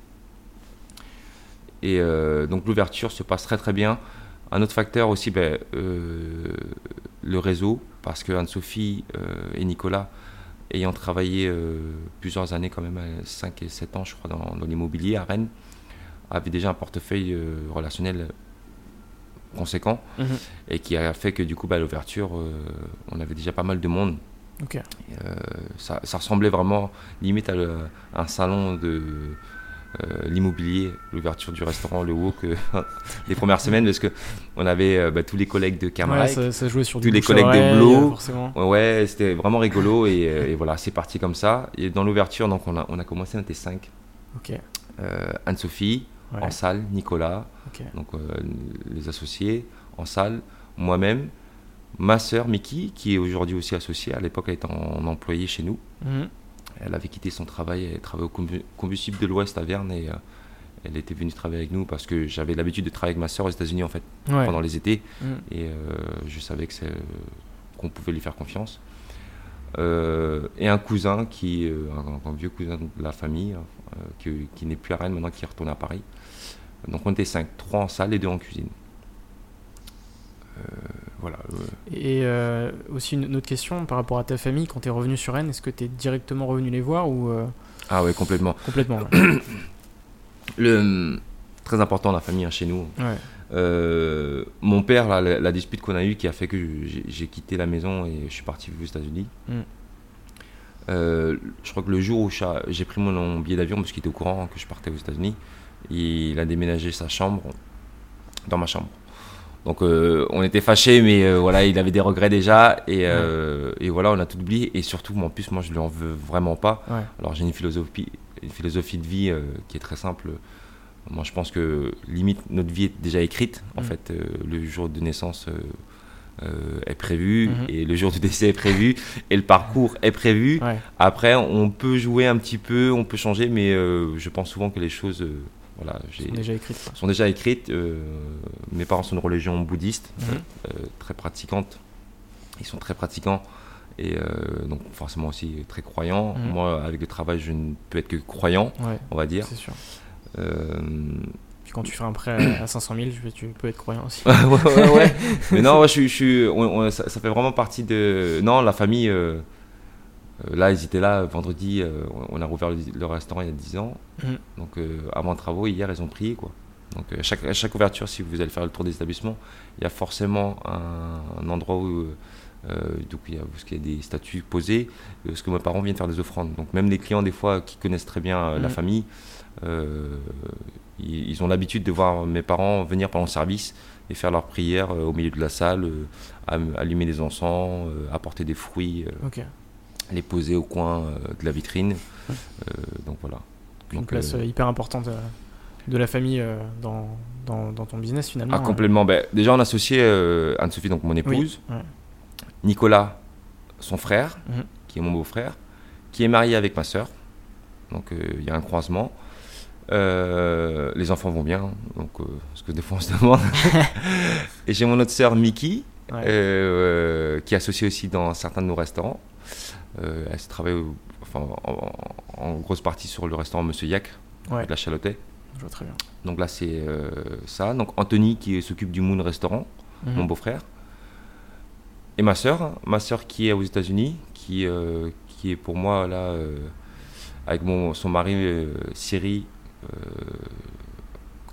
Et euh, donc l'ouverture se passe très très bien. Un autre facteur aussi, ben, euh, le réseau, parce que Anne-Sophie euh, et Nicolas, ayant travaillé plusieurs années quand même, 5 et 7 ans je crois, dans, l'immobilier à Rennes, avaient déjà un portefeuille relationnel conséquent mhm. et qui a fait que du coup, ben, à l'ouverture, on avait déjà pas mal de monde. ça, ressemblait vraiment limite à un salon de l'immobilier, l'ouverture du restaurant, le wok, euh, les premières semaines, parce que on avait euh, bah, tous les collègues de Camarac, ça, jouait sur tous les collègues de Blo. Ouais, c'était vraiment rigolo et, voilà, c'est parti comme ça. Et dans l'ouverture, donc on a, on a commencé, on était 5. Anne-Sophie, en salle, Nicolas, donc les associés, en salle, moi-même, ma sœur Miki, qui est aujourd'hui aussi associée, à l'époque elle était en, employé chez nous. Mhm. Elle avait quitté son travail, elle travaillait au combustible de l'Ouest à Verne et euh, elle était venue travailler avec nous parce que j'avais l'habitude de travailler avec ma soeur aux États-Unis en fait pendant les étés mm. et euh, je savais que qu'on pouvait lui faire confiance. Euh, et un cousin qui un, vieux cousin de la famille qui, qui n'est plus à Rennes maintenant qui est retourné à Paris. Donc on était cinq, trois en salle et deux en cuisine. Voilà. Et euh, aussi une, autre question par rapport à ta famille, quand tu es revenu sur Rennes, est-ce que tu es directement revenu les voir ou euh, Ah oui, complètement. Complètement. Le, très important la famille hein, chez nous. Euh, mon père, la, dispute qu'on a eue qui a fait que j'ai quitté la maison et je suis parti aux États-Unis. Mm. je crois que le jour où j'ai pris mon billet d'avion, parce qu'il était au courant que je partais aux États-Unis, il a déménagé sa chambre dans ma chambre. Donc euh, on était fâchés, mais euh, voilà, il avait des regrets déjà, et, euh, et, voilà, on a tout oublié. Et surtout, en plus, moi, je lui en veux vraiment pas. Alors j'ai une philosophie, une philosophie de vie qui est très simple. Moi, je pense que limite notre vie est déjà écrite. En mm. fait, le jour de naissance est prévu mm-hmm. et le jour du décès est prévu et le parcours est prévu. Après, on peut jouer un petit peu, on peut changer, mais je pense souvent que les choses voilà, sont déjà écrites. Sont déjà écrites. Euh, mes parents sont une religion bouddhiste, mhm. euh, très pratiquante. Ils sont très pratiquants et euh, donc forcément aussi très croyants. Mhm. Moi, avec le travail, je ne peux être que croyant, on va dire. C'est sûr. Puis quand tu fais un prêt à 500 000, tu peux être croyant aussi. ouais, ouais, Mais non, je, ça, ça, fait vraiment partie de. Non, la famille. Euh, là, ils étaient là vendredi, euh, on a rouvert le, restaurant il y a 10 ans. Mm. Donc, euh, avant travaux, hier, ils ont prié. Quoi. Donc, à chaque, chaque, ouverture, si vous allez faire le tour des établissements, il y a forcément un, endroit où, donc il, y a, des statues posées, parce que mes parents viennent faire des offrandes. Donc, même les clients, des fois, qui connaissent très bien la mm. famille, ils, ont l'habitude de voir mes parents venir pendant le service et faire leur prière au milieu de la salle, allumer des encens, apporter des fruits les poser au coin euh, de la vitrine. Euh, donc voilà. Une place euh, hyper importante de la famille dans, dans, ton business finalement. Ah, complètement. Ben, déjà, on associé Anne-Sophie, donc mon épouse, Nicolas, son frère, mhm. qui est mon beau-frère, qui est marié avec ma sœur. Donc il y a un croisement. les enfants vont bien, donc parce que des fois on se demande. et j'ai mon autre sœur Mickey, qui est associée aussi dans certains de nos restaurants. Elle se travaille enfin, en, grosse partie sur le restaurant Monsieur Yak, de la Chalotais. Je vois très bien. Donc là, c'est ça. Donc Anthony qui s'occupe du Moon Restaurant, mhm. mon beau-frère. Et ma soeur, ma soeur qui est aux États-Unis, qui, qui est pour moi là, avec mon, son mari Siri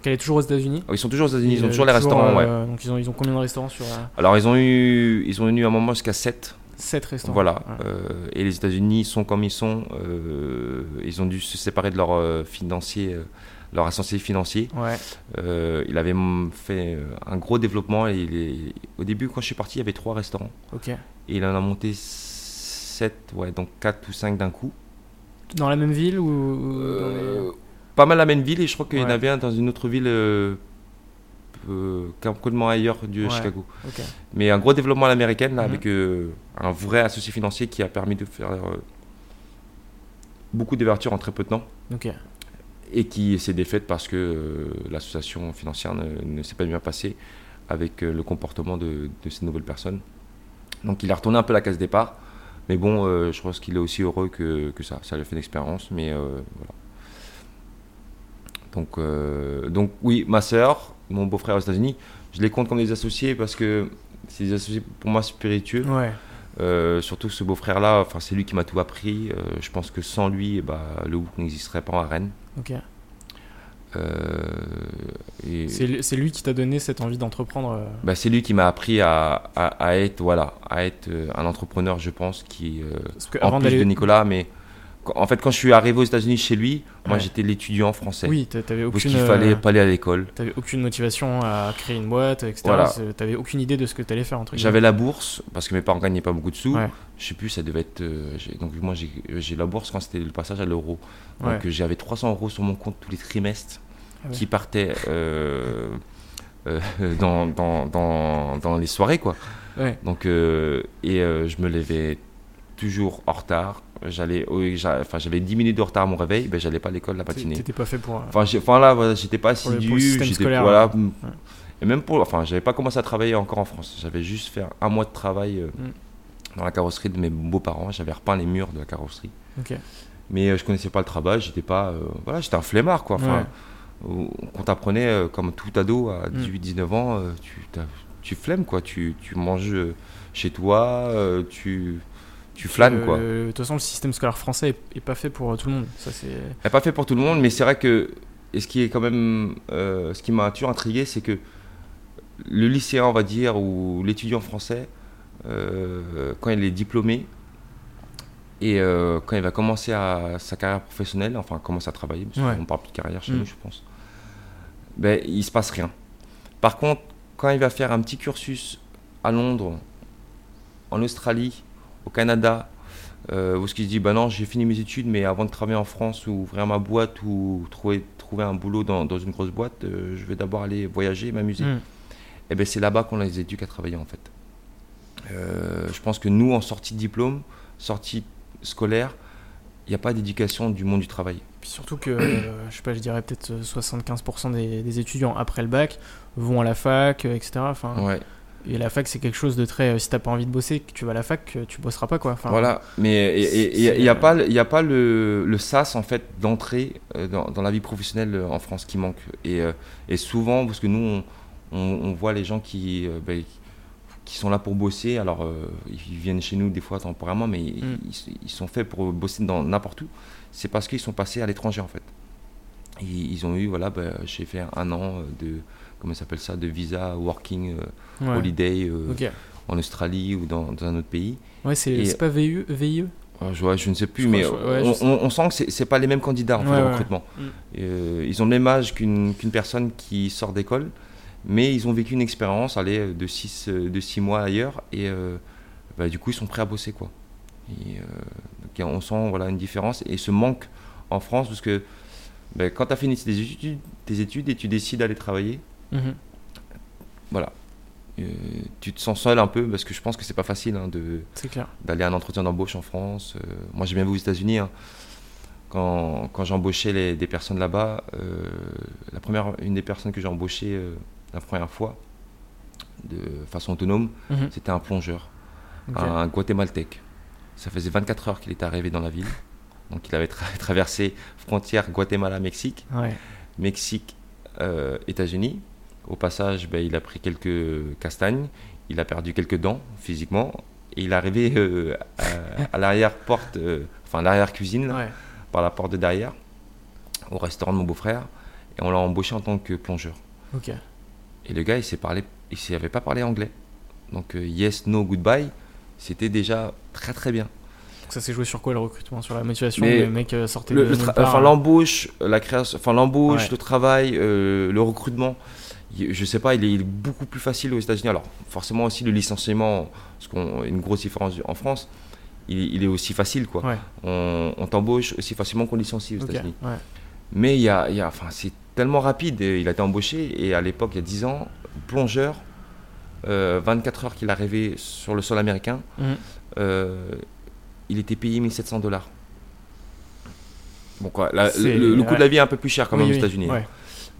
qu'elle est toujours aux États-Unis? Ils sont toujours aux États-Unis, ils ont toujours les restaurants. ouais. Euh, donc ils ont, ils ont combien de restaurants sur. Euh? Alors ils ont eu, ils ont eu un moment jusqu'à 7. 7 restaurants. Voilà. Euh, et les États-Unis sont comme ils sont. ils ont dû se séparer de leur financier, leur associé financier. Ouais. il avait fait un gros développement. Et il est... Au début, quand je suis parti, il y avait 3 restaurants. Ok. Et il en a monté 7, ouais, donc 4 ou 5 d'un coup. Dans la même ville ou pas mal la même ville et je crois qu'il y en avait un dans une autre ville euh, euh, complètement ailleurs du Chicago. Mais un gros développement à l'américaine mhm. avec euh, un vrai associé financier qui a permis de faire beaucoup d'ouvertures en très peu de temps. Et qui s'est défaite parce que l'association financière ne, s'est pas bien passée avec le comportement de, ces nouvelles personnes. Donc il a retourné un peu la case départ. Mais bon, je pense qu'il est aussi heureux que, que ça. Ça lui a fait une expérience. Mais voilà. Donc, euh, donc oui, ma sœur, mon beau-frère aux États-Unis, je les compte comme des associés parce que c'est des associés pour moi spiritueux. Ouais. Euh, surtout ce beau-frère-là, enfin, c'est lui qui m'a tout appris. Euh, je pense que sans lui, bah, le WOOC n'existerait pas à Rennes. Ok. c'est lui qui t'a donné cette envie d'entreprendre bah, C'est lui qui m'a appris à, à, être, voilà, à être un entrepreneur, je pense, qui, en plus de Nicolas, mais en fait, quand je suis arrivé aux États-Unis chez lui, moi j'étais l'étudiant français. Oui, t'avais aucune. Parce qu'il fallait pas aller à l'école. T'avais aucune motivation à créer une boîte, etc. Tu T'avais aucune idée de ce que t'allais faire entre J'avais la bourse parce que mes parents gagnaient pas beaucoup de sous. Je sais plus, ça devait être. Euh, donc moi j'ai la bourse quand c'était le passage à l'euro. Donc j'avais 300 euros sur mon compte tous les trimestres ah qui partaient euh, euh, dans, dans, dans, dans, les soirées quoi. Donc et je me levais toujours en retard j'allais enfin j'avais 10 minutes de retard à mon réveil ben j'allais pas à l'école la matinée. t'étais pas fait pour euh, enfin enfin là j'étais pas assidu j'étais voilà et même pour enfin j'avais pas commencé à travailler encore en France. J'avais juste fait un mois de travail euh, mm. dans la carrosserie de mes beaux-parents. J'avais repeint les murs de la carrosserie. Mais euh, je connaissais pas le travail j'étais pas voilà j'étais un flemmard quoi. Enfin on t'apprenait comme tout ado à 18 mm. 19 ans tu tu flemmes quoi. Tu, tu manges chez toi tu tu flânes quoi. De toute façon, le système scolaire français est, pas fait pour tout le monde. Ça c'est. pas fait pour tout le monde, mais c'est vrai que et ce qui est quand même, euh, ce qui m'a toujours intrigué, c'est que le lycéen, on va dire, ou l'étudiant français, euh, quand il est diplômé et euh, quand il va commencer à, sa carrière professionnelle, enfin commencer à travailler, parce qu'on parle plus de carrière chez mm. nous, je pense, ben il se passe rien. Par contre, quand il va faire un petit cursus à Londres, en Australie au Canada, euh, où ce qui se dit, bah non, j'ai fini mes études, mais avant de travailler en France ou ouvrir ma boîte ou trouver, trouver un boulot dans, dans une grosse boîte, euh, je vais d'abord aller voyager, m'amuser. Hmm. Et eh ben c'est là-bas qu'on les éduque à travailler en fait. Euh, je pense que nous, en sortie de diplôme, sortie scolaire, il n'y a pas d'éducation du monde du travail. Puis surtout que, je sais pas, je dirais peut-être 75% des, des, étudiants après le bac vont à la fac, etc. Enfin, ouais. Et la fac, c'est quelque chose de très. Euh, si t'as pas envie de bosser, que tu vas à la fac, tu bosseras pas, quoi. voilà, mais il n'y a, pas, y a pas le, le sas, en fait, d'entrer euh, dans, dans, la vie professionnelle euh, en France qui manque. Et, et souvent, parce que nous, on, on, voit les gens qui, ben, qui sont là pour bosser. Alors, ils viennent chez nous des fois temporairement, mais mm. ils, sont faits pour bosser dans n'importe où. C'est parce qu'ils sont passés à l'étranger, en fait. ils ont eu, voilà, ben, j'ai fait un an de comment s'appelle ça, de visa working euh, holiday euh, en Australie ou dans, un autre pays. Ouais, c'est pas VIE, VIE ah, je, je, ne sais plus, mais on, sent que c'est pas les mêmes candidats en fait, recrutement. Mm. Euh, ils ont le même âge qu'une personne qui sort d'école, mais ils ont vécu une expérience allez, de 6 de six mois ailleurs et bah, du coup ils sont prêts à bosser. Quoi. donc, on sent voilà, une différence et ce manque en France parce que bah, quand tu as fini tes études, tes études et tu décides d'aller travailler, Mhm. Voilà. Euh, tu te sens seul un peu parce que je pense que c'est pas facile hein, de d'aller à un entretien d'embauche en France. Euh, moi j'ai bien vu aux États-Unis. Hein. quand, quand j'embauchais des personnes là-bas, euh, la première, une des personnes que j'ai embauchées la première fois de façon autonome, mhm. c'était un plongeur, un, guatémaltèque. Ça faisait 24 heures qu'il était arrivé dans la ville. Donc il avait traversé frontière Guatemala-Mexique, Mexique, euh, États-Unis. Au passage, ben, il a pris quelques castagnes, il a perdu quelques dents physiquement, et il est arrivé euh, à, l'arrière-porte, euh, enfin l'arrière-cuisine, par la porte de derrière, au restaurant de mon beau-frère, et on l'a embauché en tant que plongeur. Et le gars, il ne savait pas parlé anglais. Donc yes, no, goodbye, c'était déjà très très bien. Ça s'est joué sur quoi le recrutement Sur la motivation Les mecs euh, sortaient le, Enfin, l'embauche, la création, enfin l'embauche, le travail, euh, le recrutement. Je sais pas, il est, beaucoup plus facile aux États-Unis. Alors, forcément aussi le licenciement, parce qu'on une grosse différence en France, il, est aussi facile quoi. On, t'embauche aussi facilement qu'on licencie aux États-Unis. Mais il y a, y a enfin, c'est tellement rapide. Il a été embauché et à l'époque, il y a 10 ans, plongeur, 24 euh, heures qu'il arrivait sur le sol américain. Mhm il était payé 1700 dollars. Bon, quoi, le, coût de la vie est un peu plus cher quand même aux États-Unis. Hein.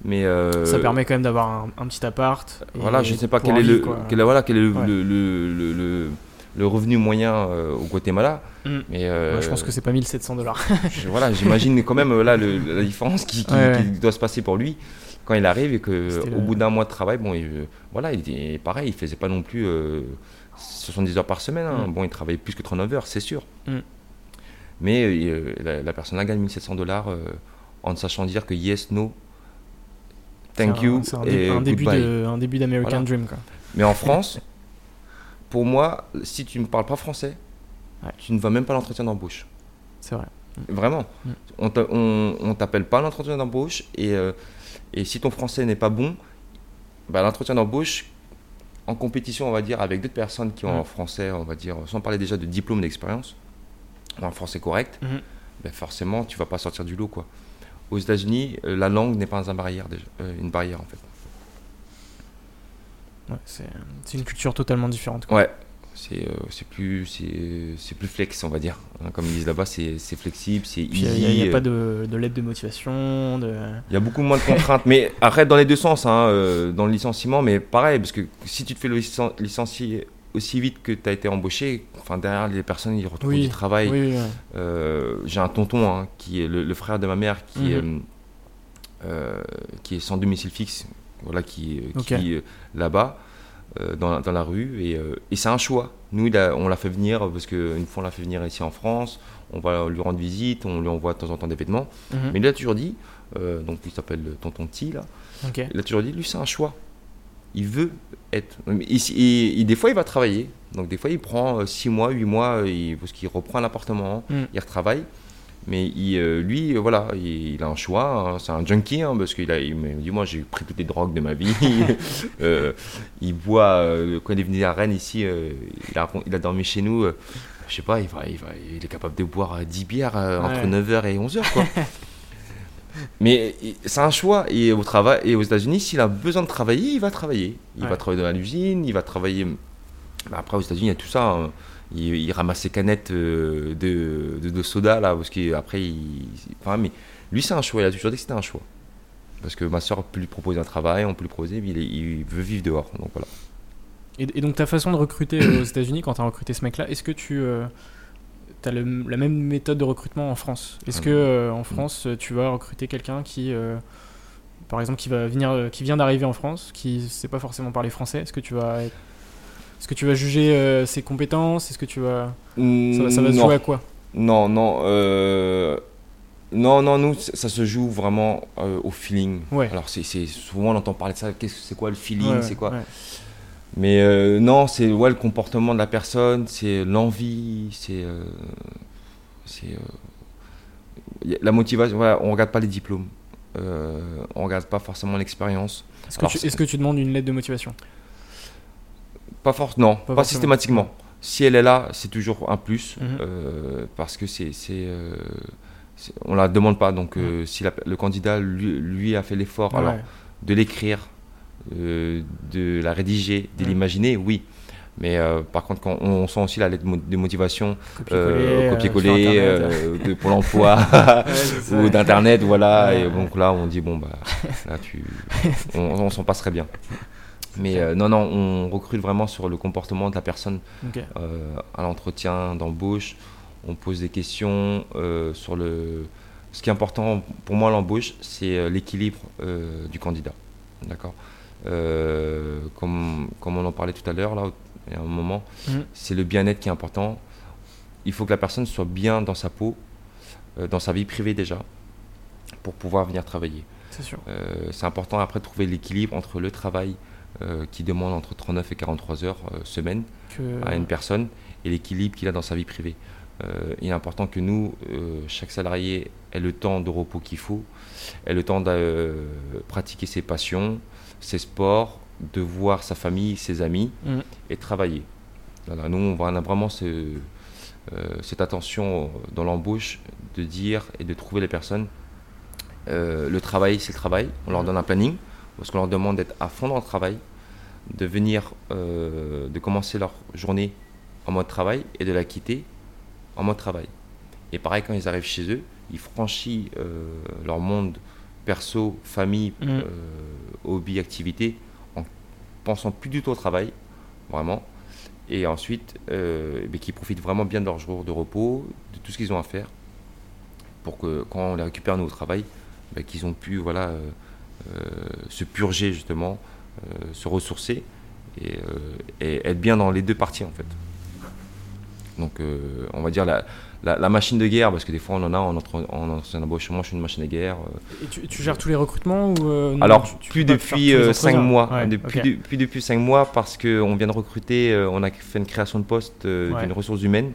Mais euh, ça permet quand même d'avoir un, petit appart. Voilà, je ne sais pas quel est, le, voilà, quel est le, le, revenu moyen euh, au Guatemala. Mm. Mais je pense que c'est pas 1700 dollars. voilà, j'imagine quand même là la différence qui, doit se passer pour lui quand il arrive et que au bout d'un mois de travail, bon, il, voilà, il était pareil, il faisait pas non plus euh, 70 heures par semaine. Hein. Mm. Bon, il travaille plus que 39 heures, c'est sûr. Mm. Mais euh, la, personne a gagné 1700 dollars euh, en sachant dire que yes, no, thank you. C'est un, début un début d'American Dream. Quoi. Mais en France, pour moi, si tu ne parles pas français, tu ne vas même pas à l'entretien d'embauche. C'est vrai. Mm. Vraiment. On ne t'appelle pas à l'entretien d'embauche et, euh, et si ton français n'est pas bon, bah, l'entretien d'embauche, en compétition, on va dire, avec d'autres personnes qui ont un français, on va dire, sans parler déjà de diplôme d'expérience, un français correct, mhm. ben forcément, tu vas pas sortir du lot, quoi. Aux États-Unis, euh, la langue n'est pas une barrière, déjà, euh, une barrière en fait. c'est une culture totalement différente. Quoi. Ouais, c'est euh, plus c'est plus flex on va dire hein, comme ils disent là-bas c'est flexible c'est il n'y a, pas de, de lettre de motivation de... il y a beaucoup moins de contraintes mais arrête dans les deux sens hein, euh, dans le licenciement mais pareil parce que si tu te fais licencier aussi vite que tu as été embauché enfin derrière les personnes ils retrouvent du travail euh, j'ai un tonton hein, qui est le, frère de ma mère qui est mhm. qui est sans domicile fixe voilà qui, qui là-bas euh, dans, dans, la rue. Et, euh, et c'est un choix. Nous, on l'a fait venir parce qu'une fois on l'a fait venir ici en France, on va lui rendre visite, on lui envoie de temps en temps des vêtements. Mhm. Mais il a toujours dit, euh, donc il s'appelle Tonton T, là, il a toujours dit, lui, c'est un choix. Il veut être. Et, des fois, il va travailler. Donc, des fois, il prend 6 mois, 8 mois, parce qu'il reprend l'appartement, mhm. il retravaille. Mais euh, lui, voilà, il, a un choix. Hein. c'est un junkie hein, parce qu'il il me dit moi j'ai pris toutes les drogues de ma vie. Euh, il boit euh, quand il est venu à Rennes ici, il a, il, a, dormi chez nous. je sais pas, il, va, il, va, il est capable de boire 10 bières entre 9h et 11h quoi. Mais c'est un choix. Et au travail et aux États-Unis, s'il a besoin de travailler, il va travailler. Il va travailler dans l'usine, il va travailler. Après aux États-Unis, il y a tout ça. Hein il, ramasse ses canettes euh, de, de, soda là parce qu'après il, enfin, mais lui c'est un choix il a toujours dit que c'était un choix parce que ma soeur peut lui proposer un travail on peut lui proposer mais il, veut vivre dehors donc voilà et, donc ta façon de recruter aux États-Unis quand tu as recruté ce mec là est-ce que tu euh, as la même méthode de recrutement en France est-ce ah que euh, en France tu vas recruter quelqu'un qui par exemple qui va venir qui vient d'arriver en France qui sait pas forcément parler français? Est-ce que tu vas est-ce que tu vas juger euh, ses compétences? Est-ce que tu vas. ça, va, se jouer à quoi? Non, non. Euh, non, non, nous, ça se joue vraiment euh, au feeling. Ouais. Alors, c'est, souvent, on entend parler de ça. Qu'est-ce, c'est quoi le feeling? C'est quoi? Mais non, c'est ouais, le comportement de la personne, c'est l'envie, c'est. c'est la motivation. Voilà, on regarde pas les diplômes. on regarde pas forcément l'expérience. Est-ce que, tu demandes une lettre de motivation? Pas forcément, non, pas, systématiquement. Si elle est là, c'est toujours un plus mhm. euh, parce que c'est, euh, on la demande pas. Donc, euh, si le candidat lui, a fait l'effort, alors de l'écrire, de la rédiger, de l'imaginer, oui. Mais par contre, quand on, sent aussi la lettre de motivation, copier-coller, de pour l'emploi ou d'internet, voilà. Et donc là, on dit bon bah, là tu, on, on s'en passerait bien. Mais non, non, on recrute vraiment sur le comportement de la personne à l'entretien d'embauche. On pose des questions sur le. Ce qui est important pour moi à l'embauche, c'est l'équilibre du candidat. D'accord? Comme, comme on en parlait tout à l'heure, là, a un moment, mm. c'est le bien-être qui est important. Il faut que la personne soit bien dans sa peau, euh, dans sa vie privée déjà, pour pouvoir venir travailler. C'est sûr. Euh, c'est important après de trouver l'équilibre entre le travail euh, qui demande entre 39 et 43 heures semaine à une personne et l'équilibre qu'il a dans sa vie privée. il est important que nous, chaque salarié, ait le temps de repos qu'il faut, ait le temps de pratiquer ses passions, ses sports, de voir sa famille, ses amis mm. et travailler. nous, on a vraiment euh, cette attention dans l'embauche de dire et de trouver les personnes. Euh, le travail, c'est le travail. On leur mm. donne un planning parce qu'on leur demande d'être à fond dans le travail, de venir, euh, de commencer leur journée en mode travail et de la quitter en mode travail. Et pareil, quand ils arrivent chez eux, ils franchissent leur monde perso, famille, mm. hobby, activité pensant plus du tout au travail, vraiment. Et ensuite, euh, mais qui profitent vraiment bien de leur jour de repos, de tout ce qu'ils ont à faire, pour que quand on les récupère nous au travail, ben, qu'ils ont pu voilà, euh, euh, se purger justement, se ressourcer et, et, être bien dans les deux parties en fait. Donc on va dire la, la, machine de guerre, parce que des fois on en a en, en, en embauchement, je suis une machine de guerre. Euh. Et tu, gères tous les recrutements ou euh, Alors, plus depuis 5 euh, mois. depuis, depuis 5 mois, parce qu'on vient de recruter, on a fait une création de poste d'une ressource humaine.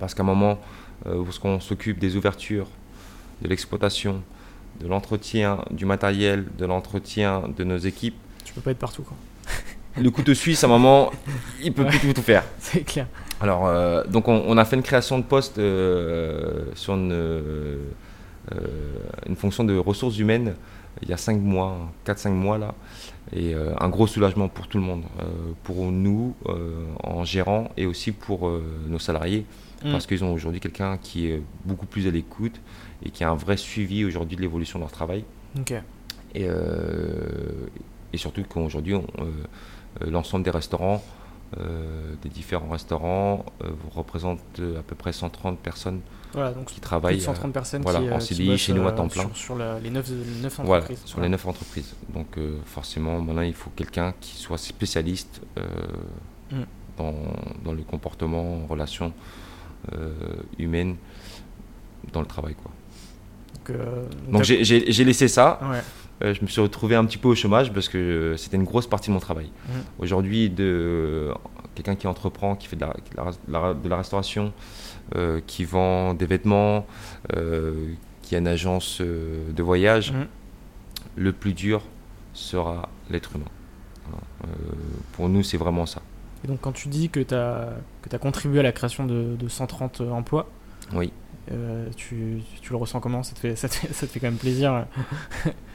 Parce qu'à un moment, parce qu'on s'occupe des ouvertures, de l'exploitation, de l'entretien du matériel, de l'entretien de nos équipes. Tu peux pas être partout. Quoi. le couteau suisse, à un moment, il peut plus tout faire. C'est clair. Alors, euh, donc on, a fait une création de poste euh, sur une, euh, une, fonction de ressources humaines il y a 5 mois, 4-5 mois là, et un gros soulagement pour tout le monde, pour nous en gérant et aussi pour nos salariés, mm. parce qu'ils ont aujourd'hui quelqu'un qui est beaucoup plus à l'écoute et qui a un vrai suivi aujourd'hui de l'évolution de leur travail. Et, et, surtout qu'aujourd'hui, l'ensemble des restaurants des différents restaurants euh, représente à peu près 130 personnes qui travaillent 130 personnes voilà, en CDI chez nous à temps plein. Sur, les 9, entreprises. Voilà, sur les 9 entreprises. Donc forcément, maintenant, il faut quelqu'un qui soit spécialiste mm. dans, dans, le comportement, en relation humaine, dans le travail. Quoi. Donc, j'ai laissé ça. Euh, je me suis retrouvé un petit peu au chômage parce que euh, c'était une grosse partie de mon travail. Mmh. Aujourd'hui, de euh, quelqu'un qui entreprend, qui fait de la, de la, restauration, qui vend des vêtements, qui a une agence de voyage, mmh. le plus dur sera l'être humain. pour nous, c'est vraiment ça. Et donc, quand tu dis que tu as, as, contribué à la création de, de 130 emplois, oui. Euh, tu, tu, le ressens comment? Ça te, fait, ça, te fait, quand même plaisir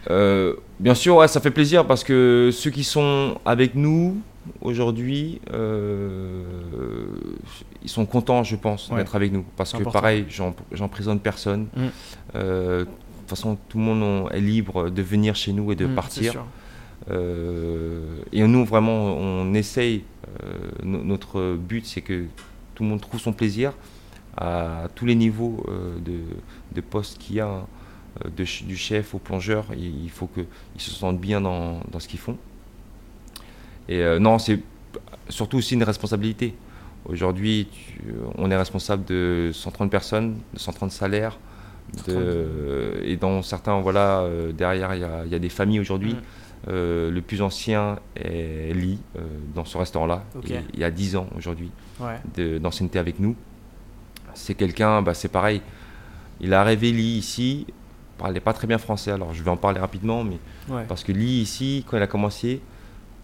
euh, Bien sûr, ouais, ça fait plaisir parce que ceux qui sont avec nous aujourd'hui, euh, ils sont contents, je pense, d'être avec nous. Parce que pareil, j'emprisonne personne. Mm. de toute façon, tout le monde est libre de venir chez nous et de mm, partir. et nous, vraiment, on essaye. notre but, c'est que tout le monde trouve son plaisir à tous les niveaux euh, de, de poste qu'il y a, euh, du chef au plongeur, il, faut qu'ils se sentent bien dans, dans ce qu'ils font. Et euh, non, c'est surtout aussi une responsabilité. Aujourd'hui, on est responsable de 130 personnes, de 130 salaires, de, et dans certains, voilà, derrière, il y, a des familles aujourd'hui. Mm. le plus ancien est Lee, dans ce restaurant-là. Il y a 10 ans aujourd'hui d'ancienneté avec nous c'est quelqu'un, bah, c'est pareil. Il a rêvé Lee ici, il parlait pas très bien français, alors je vais en parler rapidement, mais parce que Lee ici, quand il a commencé,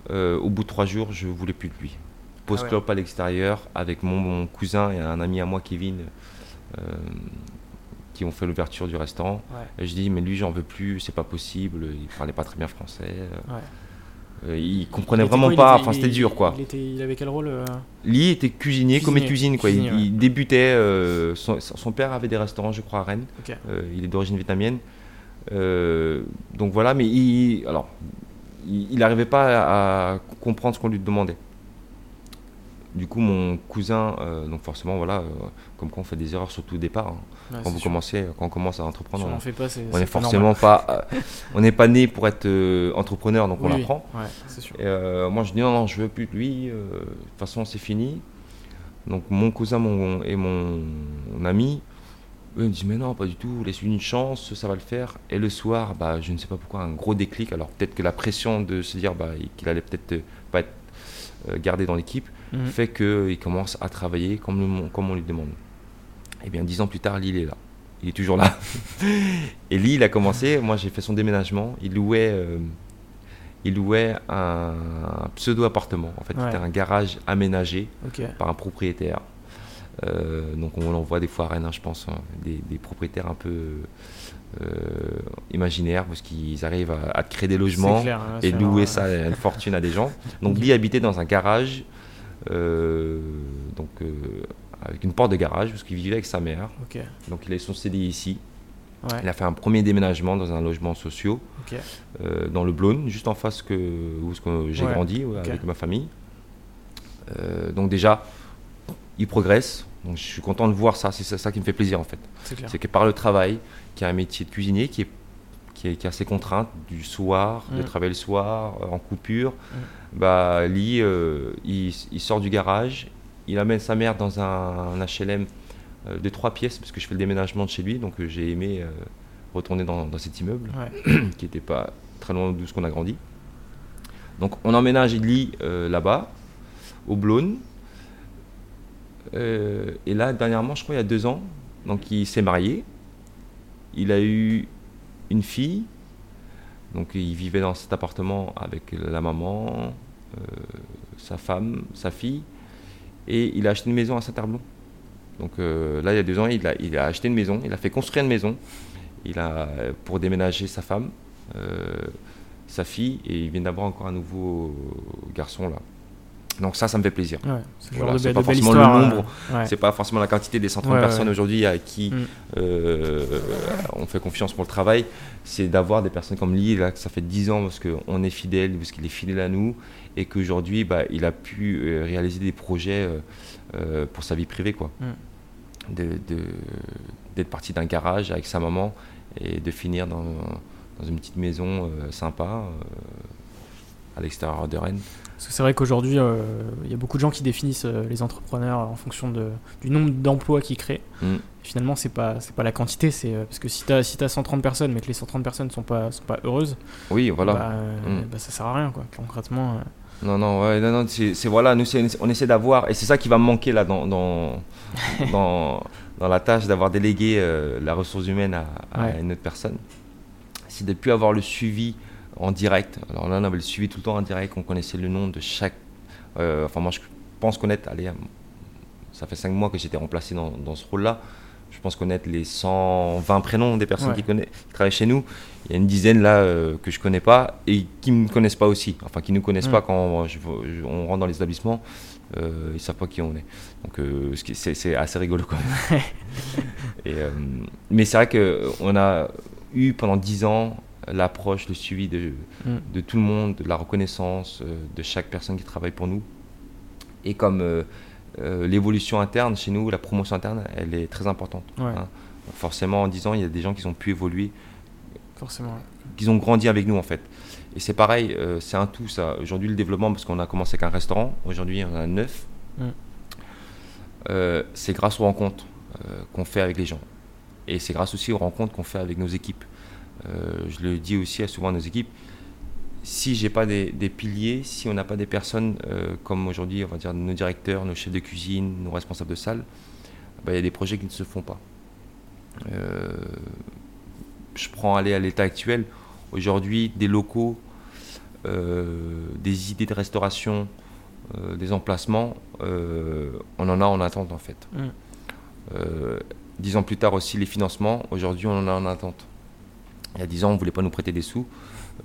euh, au bout de trois jours, je voulais plus de lui. Post ah club à l'extérieur avec mon, cousin et un ami à moi, Kevin, euh, qui ont fait l'ouverture du restaurant. Et je dis, mais lui, j'en veux plus, c'est pas possible, il parlait pas très bien français. Euh, il comprenait vraiment pas, enfin c'était dur quoi. Il, était, il, avait quel rôle euh Lee était cuisinier, comme cuisine quoi. il, débutait, euh, son, père avait des restaurants je crois à Rennes, il est d'origine vietnamienne. donc voilà, mais il, alors, il n'arrivait pas à comprendre ce qu'on lui demandait. Du coup, mon cousin, euh, donc forcément, voilà, euh, comme quand on fait des erreurs surtout au départ. Hein. quand vous commencez, quand on commence à entreprendre, on, pas, on est, forcément pas, on n'est pas né pour être entrepreneur, donc on apprend. moi, je dis non, non, je veux plus de lui. de toute façon, c'est fini. Donc mon cousin mon, et mon, ami, eux me disent mais non, pas du tout, laisse-lui une chance, ça va le faire. Et le soir, bah, je ne sais pas pourquoi, un gros déclic. Alors peut-être que la pression de se dire bah, qu'il allait peut-être pas être euh, gardé dans l'équipe mhm. fait qu'il commence à travailler comme, comme on lui demande. Et bien dix ans plus tard, il est là. Il est toujours là. et il a commencé, moi j'ai fait son déménagement, il louait... Euh, il louait un, pseudo-appartement. En fait, c'était un garage aménagé par un propriétaire. Euh, donc on l'envoie des fois à Rennes, hein, je pense, hein, des, propriétaires un peu euh, imaginaires, parce qu'ils arrivent à, créer des logements hein, et louer ça une fortune à des gens. Donc lui habitait dans un garage, euh, donc avec une porte de garage, parce qu'il vivait avec sa mère. Donc il a son CDI ici. Il a fait un premier déménagement dans un logement social euh, dans le Blône, juste en face que, où j'ai grandi avec ma famille. Euh, donc déjà, il progresse. Donc je suis content de voir ça. C'est ça, qui me fait plaisir en fait. C'est que par le travail, qui a un métier de cuisinier qui est qui, a ses contraintes du soir, de mm. travailler le soir, euh, en coupure. Mm. Bah, Lee, il, sort du garage, il amène sa mère dans un, un HLM euh, de trois pièces, parce que je fais le déménagement de chez lui, donc euh, j'ai aimé euh, retourner dans, cet immeuble, qui n'était pas très loin d'où ce qu'on a grandi. Donc on emménage Idli là-bas, au Blône. et là, dernièrement, je crois il y a deux ans, donc il s'est marié. Il a eu une fille. Donc il vivait dans cet appartement avec la maman, sa femme, sa fille. Et il a acheté une maison à Saint-Herblon. Donc euh, là, il y a deux ans, il a, il a, acheté une maison, il a fait construire une maison il a, pour déménager sa femme, euh, sa fille, et il vient d'avoir encore un nouveau garçon là. Donc ça, ça me fait plaisir. c'est pas forcément le nombre, c'est pas forcément la quantité des 130 personnes aujourd'hui à qui mm. euh, on fait confiance pour le travail. C'est d'avoir des personnes comme lui, là, que ça fait 10 ans parce qu'on est fidèle, parce qu'il est fidèle à nous, et qu'aujourd'hui, bah, il a pu réaliser des projets euh, pour sa vie privée, quoi. Mm. D'être parti d'un garage avec sa maman et de finir dans, dans une petite maison euh, sympa euh, à l'extérieur de Rennes. Parce que c'est vrai qu'aujourd'hui, il y a beaucoup de gens qui définissent les entrepreneurs en fonction de, du nombre d'emplois qu'ils créent. Mm. Finalement, c'est pas c'est pas la quantité, c'est parce que si tu as si as 130 personnes, mais que les 130 personnes sont pas sont pas heureuses, oui, voilà, bah, mm. bah, ça sert à rien quoi. Concrètement. Non, non, ouais, non, non c'est voilà, nous, on essaie d'avoir, et c'est ça qui va me manquer là dans, dans, dans, dans la tâche d'avoir délégué euh, la ressource humaine à, une autre personne. C'est de plus avoir le suivi en direct. Alors là, on avait le suivi tout le temps en direct, on connaissait le nom de chaque. Euh, enfin, moi, je pense connaître, allez, ça fait cinq mois que j'étais remplacé dans, dans ce rôle-là je pense connaître les 120 prénoms des personnes qui, connaissent, qui, travaillent chez nous. Il y a une dizaine là euh, que je connais pas et qui ne me connaissent pas aussi. Enfin, qui ne nous connaissent pas mm. quand on, rentre dans les établissements. Euh, ils savent pas qui on est. Donc, euh, c'est assez rigolo quand même. et, euh, mais c'est vrai qu'on a eu pendant 10 ans l'approche, le suivi de, mm. de, tout le monde, de la reconnaissance de chaque personne qui travaille pour nous. Et comme euh, l'évolution interne chez nous, la promotion interne, elle est très importante. Hein. Forcément, en 10 ans, il y a des gens qui ont pu évoluer. Forcément. Qui ont grandi avec nous, en fait. Et c'est pareil, euh, c'est un tout, ça. Aujourd'hui, le développement, parce qu'on a commencé avec un restaurant, aujourd'hui, on en a neuf. Mm. Euh, c'est grâce aux rencontres qu'on fait avec les gens. Et c'est grâce aussi aux rencontres qu'on fait avec nos équipes. Je le dis aussi souvent à nos équipes, si j'ai pas des, piliers, si on n'a pas des personnes euh, comme aujourd'hui, on va dire nos directeurs, nos chefs de cuisine, nos responsables de salle, bah, il y a des projets qui ne se font pas. Euh, je prends aller à l'état actuel. Aujourd'hui, des locaux, euh, des idées de restauration, des emplacements, on en a en attente en fait. Mm. dix ans plus tard aussi les financements. Aujourd'hui, on en a en attente. Il y a dix ans, on ne voulait pas nous prêter des sous.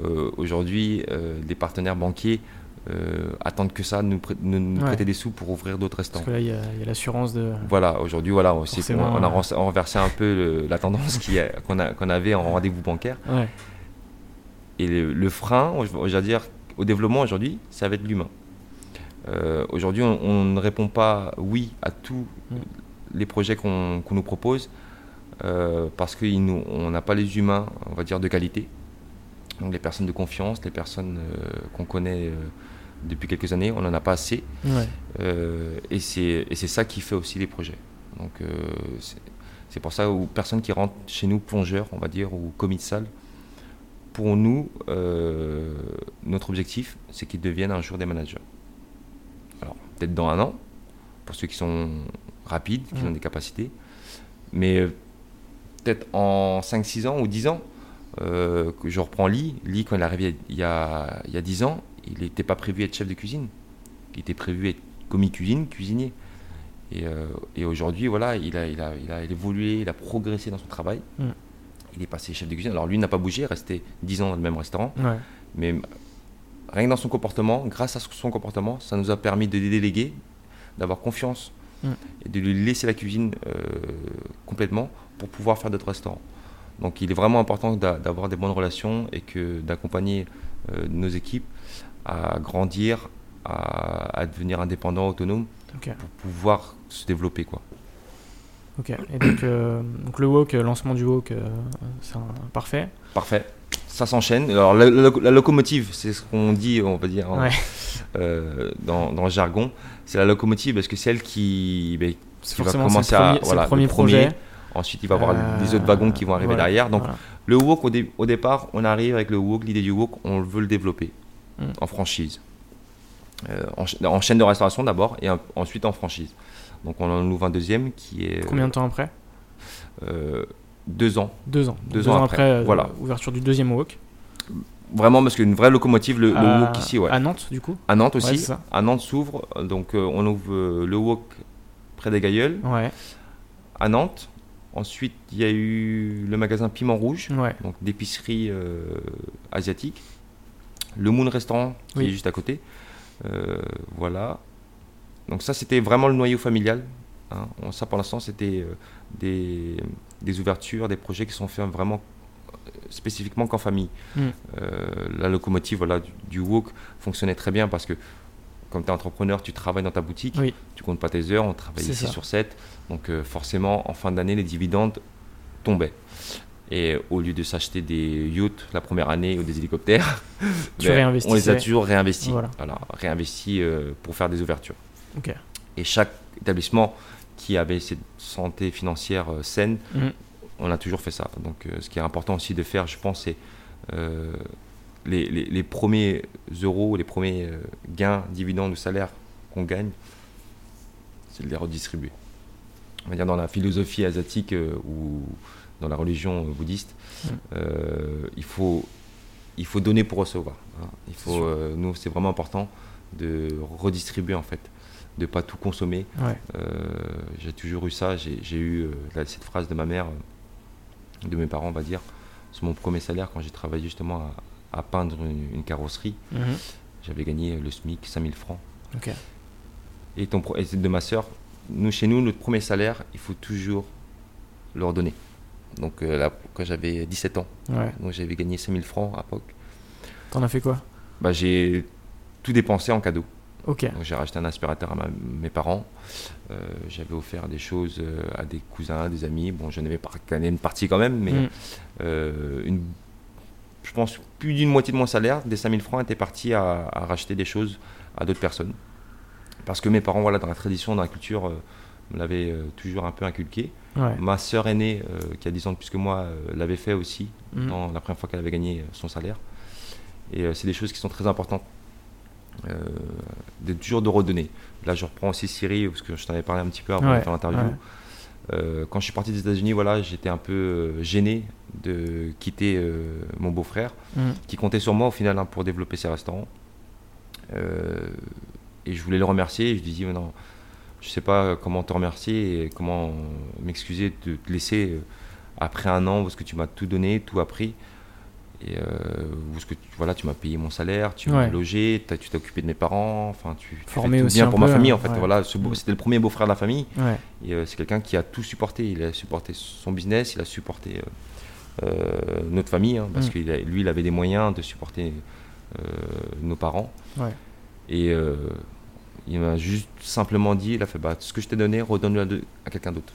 Euh, aujourd'hui, euh, les partenaires banquiers euh, attendent que ça, nous, nous, prêter des sous pour ouvrir d'autres restaurants. Parce que là, il y a, l'assurance de. Voilà, aujourd'hui, voilà, on, on, a renversé un peu la tendance qu'on avait en rendez-vous bancaire. et le, frein, je veux dire, au développement aujourd'hui, ça va être l'humain. Euh, aujourd'hui, on, ne répond pas oui à tous mm. les projets qu'on nous propose euh, parce qu'on n'a pas les humains, on va dire, de qualité. Donc les personnes de confiance, les personnes euh, qu'on connaît depuis quelques années, on n'en a pas assez. et c'est ça qui fait aussi les projets. Donc c'est pour ça aux personnes qui rentrent chez nous plongeurs, on va dire, ou commis de salle, pour nous, notre objectif, c'est qu'ils deviennent un jour des managers peut-être dans un an, pour ceux qui sont rapides, qui ont des capacités. Mais euh, peut-être en 5-6 ans ou 10 ans, euh, que je reprends Lee. Lee, quand il est arrivé il y a, il y a 10 ans, il n'était pas prévu être chef de cuisine. Il était prévu être commis cuisine, cuisinier. Et, euh, et aujourd'hui, voilà, il a, il, a, il a, évolué, il a progressé dans son travail. Mm. Il est passé chef de cuisine. Alors lui n'a pas bougé, resté 10 ans dans le même restaurant. Mais rien que dans son comportement, grâce à son comportement, ça nous a permis de déléguer, d'avoir confiance mm. et de lui laisser la cuisine euh, complètement pour pouvoir faire d'autres restaurants. Donc il est vraiment important d'avoir des bonnes relations et que d'accompagner euh, nos équipes à grandir, à, devenir indépendants, autonomes, pour pouvoir se développer. Quoi. Ok, et donc, euh, donc le walk, lancement du walk, c'est parfait. Parfait ça s'enchaîne. Alors la, locomotive, c'est ce qu'on dit, on va dire, euh, dans, dans, le jargon, c'est la locomotive parce que c'est elle qui, ben, va commencer à voilà, le premier, projet. Ensuite, il va y avoir les autres wagons qui vont arriver derrière. Donc le walk au, au, départ, on arrive avec le walk, l'idée du walk, on veut le développer hmm. en franchise. Euh, en, chaîne de restauration d'abord et ensuite en franchise. Donc on en ouvre un deuxième qui est. Combien de temps après? Euh, deux ans. Deux ans. Deux, ans, après, euh, voilà. ouverture du deuxième walk. Vraiment, parce qu'une vraie locomotive, le, walk ici, ouais. À Nantes, du coup? À Nantes aussi. à Nantes s'ouvre, donc euh, on ouvre euh, le walk près des Gailleuls. Ouais. À Nantes. Ensuite, il y a eu le magasin Piment Rouge, ouais. donc d'épicerie asiatique. Le Moon Restaurant, qui est juste à côté. voilà. Donc ça, c'était vraiment le noyau familial. Hein. Ça, pour l'instant, c'était des, des ouvertures, des projets qui sont faits vraiment euh, spécifiquement qu'en famille. Mm. Euh, la locomotive voilà, du, walk fonctionnait très bien parce que comme tu es entrepreneur, tu travailles dans ta boutique, tu tu comptes pas tes heures, on travaille ici sur 7. Donc euh, forcément, en fin d'année, les dividendes tombaient. Et au lieu de s'acheter des yachts la première année ou des hélicoptères, ben, on les a toujours réinvestis. Voilà. réinvestis pour faire des ouvertures. Et chaque établissement qui avait cette santé financière euh, saine, mm. on a toujours fait ça. Donc euh, ce qui est important aussi de faire, je pense, c'est euh, les, les, premiers euros, les premiers gains, dividendes ou salaires qu'on gagne, c'est de les redistribuer. On va dire dans la philosophie asiatique ou dans la religion bouddhiste, mm. il, faut, il faut donner pour recevoir. Hein. Il faut, nous, c'est vraiment important de redistribuer en fait de pas tout consommer. Euh, j'ai toujours eu ça. J'ai eu euh, cette phrase de ma mère, euh, de mes parents, on va dire, sur mon premier salaire quand j'ai travaillé justement à, peindre une, carrosserie. Mhm. J'avais gagné le SMIC, 5000 francs. Et, ton, et de ma soeur, nous, chez nous, notre premier salaire, il faut toujours le redonner. Donc là, quand j'avais 17 ans, donc j'avais gagné 5000 francs à l'époque. T'en as fait quoi? Bah, J'ai tout dépensé en cadeau. Donc j'ai racheté un aspirateur à mes parents. Euh, j'avais offert des choses euh, à des cousins, des amis. Bon, j'en avais pas une partie quand même, mais mm. euh, une, je pense plus d'une moitié de mon salaire, des 5000 francs, était parti à, racheter des choses à d'autres personnes. Parce que mes parents, voilà, dans la tradition, dans la culture, me l'avaient toujours un peu inculqué. Ma sœur aînée, qui a 10 ans de plus que moi, l'avait fait aussi, dans la première fois qu'elle avait gagné son salaire. Et c'est des choses qui sont très importantes euh, de, toujours de redonner. Là, je reprends aussi Syrie, parce que je t'en avais parlé un petit peu avant de faire l'interview. Euh, quand je suis parti des États-Unis, voilà, j'étais un peu euh, gêné de quitter mon beau-frère, mm. qui comptait sur moi au final hein, pour développer ses restaurants. Et je voulais le remercier. Et je lui dis, non, je sais pas comment te remercier et comment m'excuser de te laisser après un an parce que tu m'as tout donné, tout appris. Et euh, ce que tu, voilà, tu m'as payé mon salaire, tu m'as logé, tu t'es occupé de mes parents, enfin tu, tu fais tout bien pour ma famille en fait. Ouais. Voilà, c'était le premier beau-frère de la famille. Et euh, c'est quelqu'un qui a tout supporté. Il a supporté son business, il a supporté notre famille, hein, parce Mm. que lui, il avait des moyens de supporter nos parents. Et il m'a juste simplement dit, il a fait, bah, ce que je t'ai donné, redonne-le à, quelqu'un d'autre.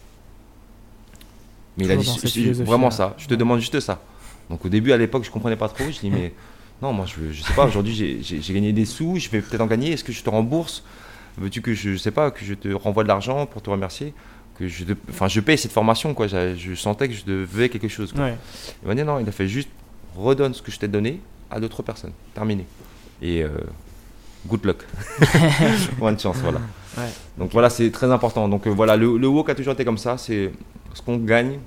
Mais il a dit vraiment ça, je te demande juste ça. Donc au début, à l'époque, je comprenais pas trop. Je dis, mais non, moi, je, je sais pas, aujourd'hui, j'ai- gagné des sous, je vais peut-être en gagner. Est-ce que je te rembourse? Veux-tu que je, je sais pas, que je te renvoie de l'argent pour te remercier? Que je, Enfin, je paye cette formation, quoi. Je sentais que je devais quelque chose. quoi. Ouais. Il m'a dit, non, il a fait juste redonne ce que je t'ai donné à d'autres personnes. Terminé. Et euh, good luck. Bonne chance, voilà. Ouais. Donc voilà, c'est très important. Donc euh, voilà, le, le WOC a toujours été comme ça. C'est ce qu'on gagne,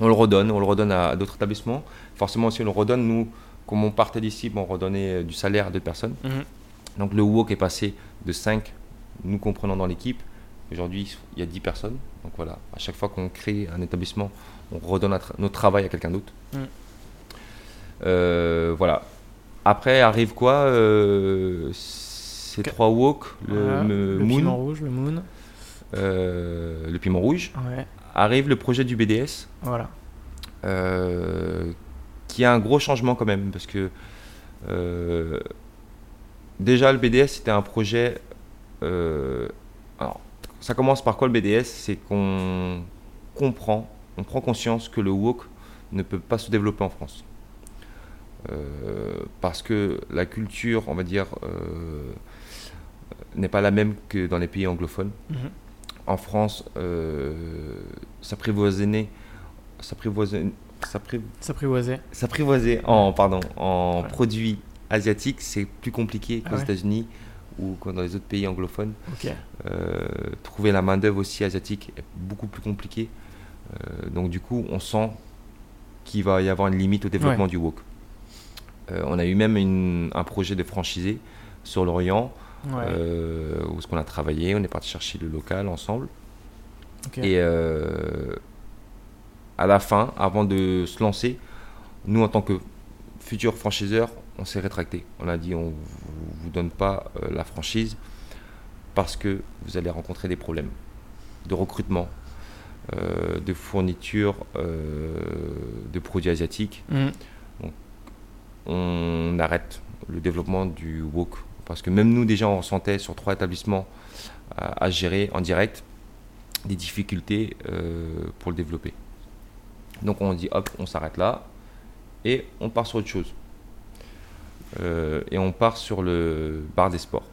on le redonne, on le redonne à, à d'autres établissements. Forcément aussi, on le redonne. Nous, comme on partait d'ici, bon, on redonnait euh, du salaire à d'autres personnes. Mhm. Donc le WOC est passé de 5, nous comprenant dans l'équipe. Aujourd'hui, il y a 10 personnes. Donc voilà, à chaque fois qu'on crée un établissement, on redonne notre, notre travail à quelqu'un d'autre. Mm. Euh, voilà. Après arrive quoi euh, Ces trois WOC, le, Voilà. me- le Moon, piment rouge, le moon. euh, le piment rouge. Ouais. Arrive le projet du BDS, Voilà. euh, qui a un gros changement quand même, parce que déjà le BDS c'était un projet. alors, ça commence par quoi le BDS C'est qu'on comprend, on prend conscience que le WOK ne peut pas se développer en France. Euh, parce que la culture, on va dire, euh, n'est pas la même que dans les pays anglophones Mhm. en France, euh, s'apprivoiser, s'apprivoiser, s'appri- S'apprivoiser. s'apprivoiser en, pardon, en Ouais. produits asiatiques, c'est plus compliqué Ah qu'aux ouais. États-Unis ou que dans les autres pays anglophones. Euh, trouver la main-d'œuvre aussi asiatique est beaucoup plus compliqué. Euh, donc, du coup, on sent qu'il va y avoir une limite au développement du wok. Euh, on a eu même une- un projet de franchisé sur l'Orient Ouais. euh, où ce qu'on a travaillé, on est parti chercher le local ensemble. Et euh, à la fin, avant de se lancer, nous en tant que futurs franchiseurs, on s'est rétracté. On a dit on ne vous donne pas la franchise parce que vous allez rencontrer des problèmes de recrutement, euh, de fourniture euh, de produits asiatiques. Mhm. On arrête le développement du WOK parce que même nous déjà on ressentait sur trois établissements à, à gérer en direct des difficultés euh, pour le développer. Donc on dit hop, on s'arrête là et on part sur autre chose. Euh, et on part sur le bar des sports.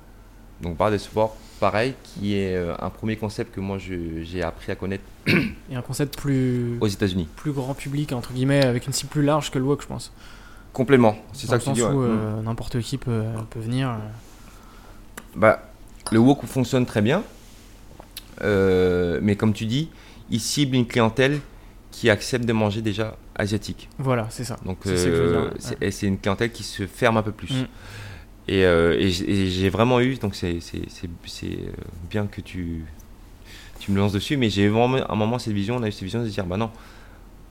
Donc bar des sports, pareil, qui est euh, un premier concept que moi j'ai appris à connaître Et un concept plus, aux États-Unis. plus grand public, entre guillemets, avec une cible plus large que le WOC, je pense. Complètement, c'est ça le que tu dis. ouais. où Mm. euh, n'importe qui peut, peut venir. euh. Bah, le wok fonctionne très bien, Euh, mais comme tu dis, il cible une clientèle qui accepte de manger déjà asiatique. Voilà, c'est ça. Donc C'est euh, ouais. une clientèle qui se ferme un peu plus. Mm. Et, euh, et j'ai vraiment eu, donc c'est euh, bien que tu, tu me lances dessus, mais j'ai vraiment à un moment cette vision, on a eu cette vision de se dire, bah non,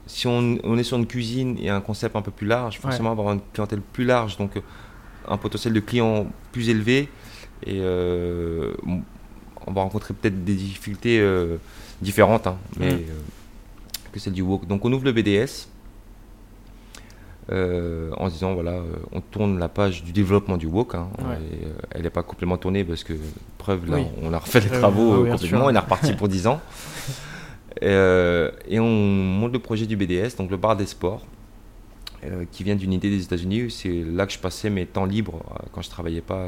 si on, on est sur une cuisine et un concept un peu plus large, forcément avoir une clientèle plus large, donc euh, un potentiel de clients plus élevé, et euh, on va rencontrer peut-être des difficultés euh, différentes, hein, mais euh, que celle du wok. Donc on ouvre le BDS en se disant voilà, on tourne la page du développement du wok. hein, Ouais. et, elle n'est pas complètement tournée parce que preuve là, Oui. on a refait les travaux complètement, on est reparti pour 10 ans. Et, euh, et on monte le projet du BDS, donc le bar des sports, euh, qui vient d'une idée des États-Unis. C'est là que je passais mes temps libres euh, quand je travaillais pas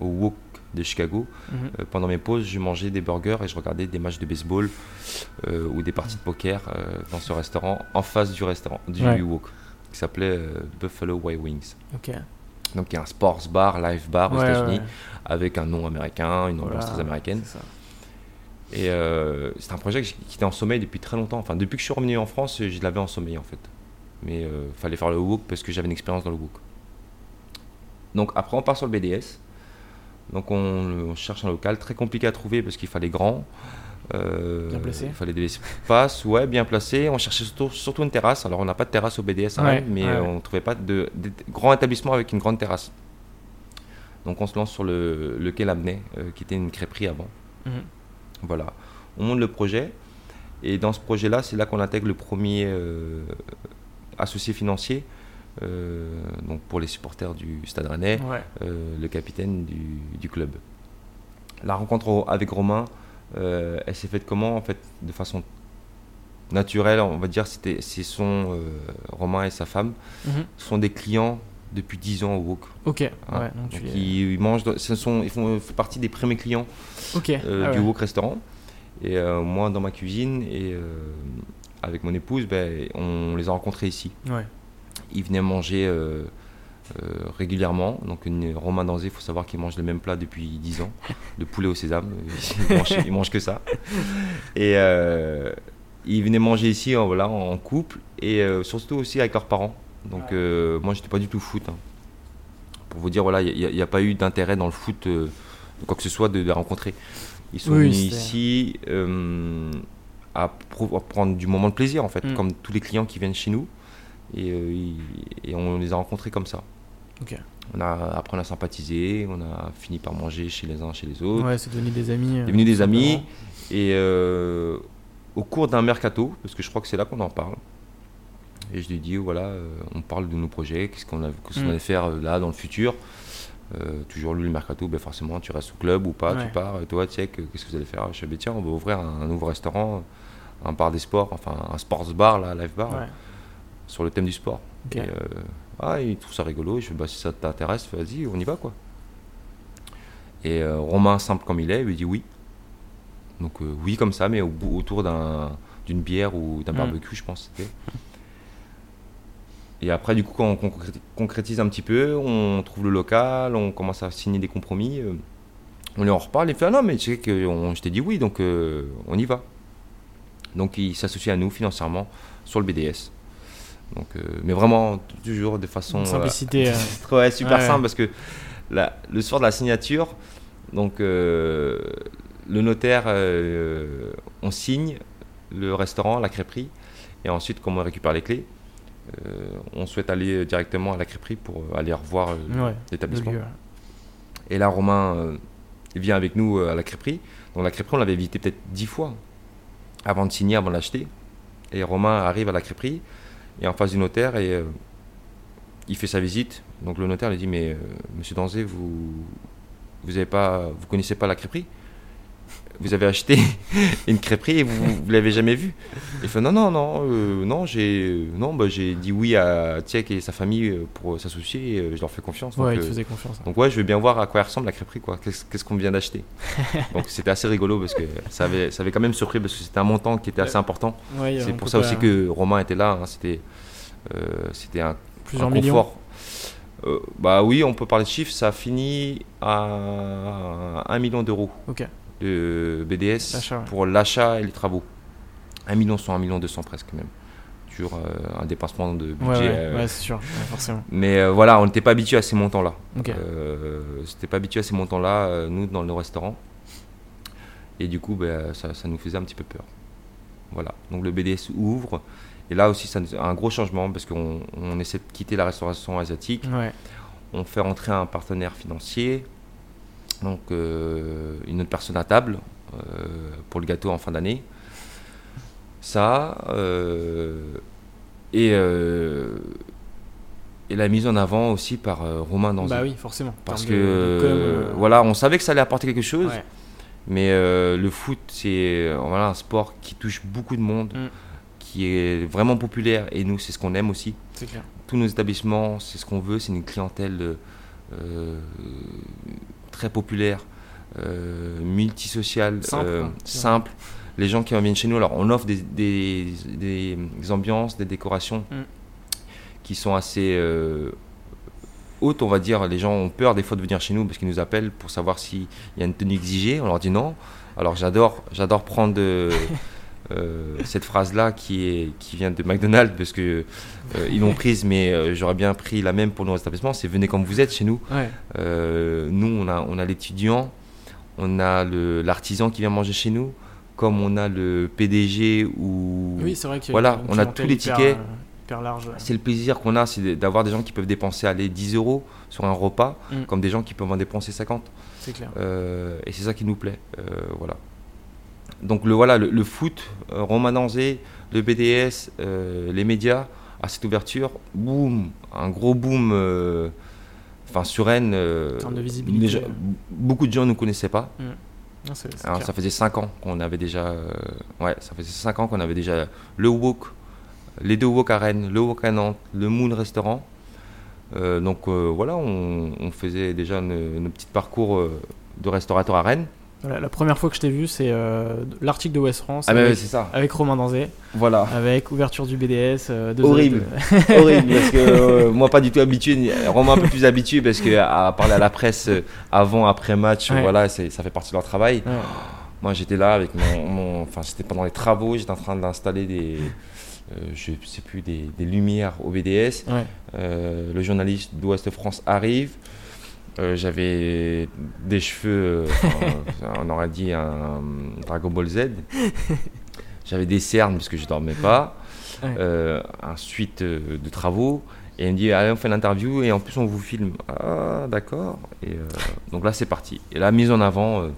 au wok de Chicago. Mhm. Pendant mes pauses, je mangeais des burgers et je regardais des matchs de baseball ou des parties de poker dans ce restaurant en face du restaurant du Ouais. wok qui s'appelait Buffalo Wild Wings. Ok. Donc il y a un sports bar, live bar aux Ouais, États-Unis ouais, avec un nom américain, une ambiance très américaine. c'est ça. Et euh, c'est un projet qui était en sommeil depuis très longtemps. Enfin, depuis que je suis revenu en France, je l'avais en sommeil en fait. Mais il fallait faire le wok parce que j'avais une expérience dans le wok. Donc après, on part sur le BDS. Donc on, on cherche un local très compliqué à trouver parce qu'il fallait grand. Euh, Bien placé. Il fallait des espaces, ouais, bien placé. On cherchait surtout, surtout une terrasse. Alors on n'a pas de terrasse au BDS, Ouais, mais ouais, euh, on ne trouvait pas de, de grand établissement avec une grande terrasse. Donc on se lance sur le, le quai Labnay, euh, qui était une crêperie avant. Mhm. Voilà. On monte le projet. Et dans ce projet-là, c'est là qu'on intègre le premier euh, associé financier. donc pour les supporters du Stade Rennais, le capitaine du, du, club. La rencontre avec Romain, elle s'est faite comment En fait, de façon naturelle, on va dire, c'était, ce sont Romain et sa femme, mhm. sont des clients depuis 10 ans au Wok. Ok. Hein? Ouais, donc, ils, mangent, ce sont, ils font, partie des premiers clients euh, ah du Wok restaurant. Et euh, moi, dans ma cuisine et euh, avec mon épouse, ben, on les a rencontrés ici. Ouais. Ils venaient manger régulièrement. Donc, une, Romain Danzé, il faut savoir qu'il mange le même plat depuis 10 ans, le poulet au sésame. Il mange, que ça. Et ils venaient manger ici voilà, en couple et surtout aussi avec leurs parents. Donc euh, moi, j'étais pas du tout foot. Hein. Pour vous dire, voilà, il n'y a, pas eu d'intérêt dans le foot, euh, de quoi que ce soit, de les rencontrer. Ils sont venus ici euh, à, prendre du moment de plaisir, en fait, mm. comme tous les clients qui viennent chez nous. Et, on les a rencontrés comme ça. On a, après, on a sympathisé, on a fini par manger chez les uns, chez les autres. Ouais, c'est devenu des amis. C'est devenu des amis. Et au cours d'un mercato, parce que je crois que c'est là qu'on en parle, et je lui dis, voilà, euh, on parle de nos projets, qu'est-ce qu'on qu mm. allait faire euh, là dans le futur. Euh, toujours lui, le mercato, ben forcément, tu restes au club ou pas, tu pars. toi, tu sais, qu'est-ce que vous allez faire? Je dis, tiens, on va ouvrir un, nouveau restaurant, un bar des sports, enfin un sports bar, là, live bar, sur le thème du sport. Et, ah, il trouve ça rigolo. Je dis, bah, si ça t'intéresse, vas-y, on y va, quoi. Et Romain, simple comme il est, lui dit oui. Donc, oui, comme ça, mais au, autour d'une bière ou d'un mm. barbecue, je pense. Et après, du coup, quand on concrétise un petit peu, on trouve le local, on commence à signer des compromis. Euh, on lui en reparle, il fait ah non, mais tu sais que je t'ai dit oui, donc euh, on y va. Donc il s'associe à nous financièrement sur le BDS. Donc, euh, mais vraiment, toujours de façon. Simplicité. ouais, super simple parce que le soir de la signature, donc le notaire, on signe le restaurant, la crêperie, et ensuite, comment on récupère les clés on souhaite aller directement à la crêperie pour euh, aller revoir euh, l'établissement. Et là, Romain vient avec nous à la crêperie. Donc la crêperie, on l'avait visité peut-être dix fois avant de signer, avant de l'acheter. Et Romain arrive à la crêperie et en face du notaire et il fait sa visite. Donc le notaire lui dit mais Monsieur Danzé, vous vous avez pas, vous connaissez pas la crêperie? Vous avez acheté une crêperie et vous ne l'avez jamais vue Il fait non, non, non, euh, non, j'ai non, bah, j'ai dit oui à Tiek et sa famille euh, pour s'associer et je leur fais confiance. Ouais, donc, il faisait confiance. Hein. Donc ouais, je veux bien voir à quoi ressemble la crêperie, quoi. Qu'est-ce qu'on vient d'acheter? Donc c'était assez rigolo parce que ça avait, ça avait quand même surpris parce que c'était un montant qui était assez important. C'est pour ça aussi que Romain était là. Hein. c'était, euh, c'était un, Plusieurs millions. bah oui, on peut parler de chiffres. Ça a fini à 1 million d'euros. Ok de BDS pour l'achat et les travaux. 1 million 100, 1 million 200 presque même. Toujours euh, un dépassement de budget. Ouais, euh, c'est sûr, forcément. Mais euh, voilà, on n'était pas habitué à ces montants-là. C'était pas habitué à ces montants-là, nous, dans nos restaurants. Et du coup, ben, ça, ça, nous faisait un petit peu peur. Voilà, donc le BDS ouvre. Et là aussi, c'est un gros changement parce qu'on on essaie de quitter la restauration asiatique. On fait rentrer un partenaire financier donc euh, une autre personne à table euh, pour le gâteau en fin d'année. Ça, euh, et, et la mise en avant aussi par Romain Danzé. Bah oui, forcément. Parce que voilà, on savait que ça allait apporter quelque chose. Mais le foot, c'est voilà, un sport qui touche beaucoup de monde, mm. qui est vraiment populaire. Et nous, c'est ce qu'on aime aussi. Tous nos établissements, c'est ce qu'on veut. C'est une clientèle très populaire, euh, multisocial, simple, euh, Les gens qui viennent chez nous, alors on offre des, des, ambiances, des décorations mm. qui sont assez euh, hautes, on va dire. Les gens ont peur des fois de venir chez nous parce qu'ils nous appellent pour savoir s'il y a une tenue exigée. On leur dit non. Alors j'adore, j'adore prendre de, Euh, cette phrase-là qui, est, qui vient de McDonald's parce que euh, ils l'ont prise, mais euh, j'aurais bien pris la même pour nos établissements. C'est venez comme vous êtes chez nous. nous, on a, on a l'étudiant, on a l'artisan qui vient manger chez nous, comme on a le PDG ou oui, c'est vrai voilà, on a tous les tickets. C'est le plaisir qu'on a, c'est d'avoir des gens qui peuvent dépenser aller 10 euros sur un repas, mm. comme des gens qui peuvent en dépenser 50. C'est clair. et c'est ça qui nous plaît. voilà donc le, voilà, le, foot, euh, Romain Danzé, le BDS, euh, les médias à cette ouverture, boum, un gros boom. Enfin, sur Rennes, de visibilité. beaucoup de gens ne nous connaissaient pas. Mm. Alors, ça faisait 5 ans qu'on avait déjà. ouais, ça faisait 5 ans qu'on avait déjà le Wok, les deux Wok à Rennes, le Wok à Nantes, le Moon Restaurant. Euh, donc euh, voilà, on, faisait déjà nos petits parcours euh, de restaurateur à Rennes. La première fois que je t'ai vu, c'est l'article de West France ah, avec, ça. avec Romain Danzé. Voilà. Avec ouverture du BDS. Horrible. Horrible, parce que moi pas du tout habitué, Romain un peu plus habitué parce qu'à parler à la presse avant, après match, voilà, ça fait partie de leur travail. Moi j'étais là avec mon enfin c'était pendant les travaux, j'étais en train d'installer des euh, je sais plus, des, lumières au BDS. Euh, le journaliste d'Ouest France arrive. Euh, j'avais des cheveux, on aurait dit un Dragon Ball Z. J'avais des cernes parce que je dormais pas. un suite de travaux. Et il me dit, allez, on fait l'interview et en plus on vous filme. Ah, d'accord. Et donc là, c'est parti. Et la mise en avant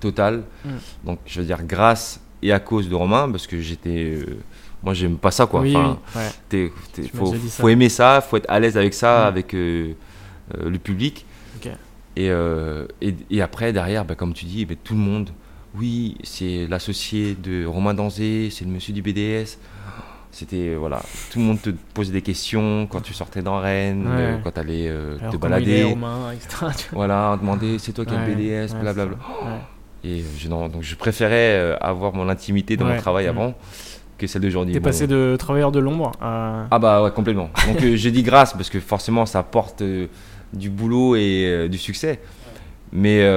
totale. Mm. Donc, je veux dire, grâce et à cause de Romain, parce que j'étais moi j'aime pas ça quoi oui, enfin, faut, aimer ça faut être à l'aise avec ça avec euh, euh, le public. Euh, et, et, après derrière bah, comme tu dis bah, tout le monde oui c'est l'associé de Romain Danzé c'est le monsieur du BDS c'était voilà tout le monde te posait des questions quand tu sortais dans Rennes quand tu allais te balader. Romain, etc., voilà demander c'est toi qui es le BDS blablabla. et je, donc je préférais avoir mon intimité dans mon travail avant que celle d'aujourd'hui. T'es passé de travailleur de l'ombre à... Ah bah ouais, complètement. Donc euh, j'ai dit grâce parce que forcément ça apporte euh, du boulot et euh, du succès. Mais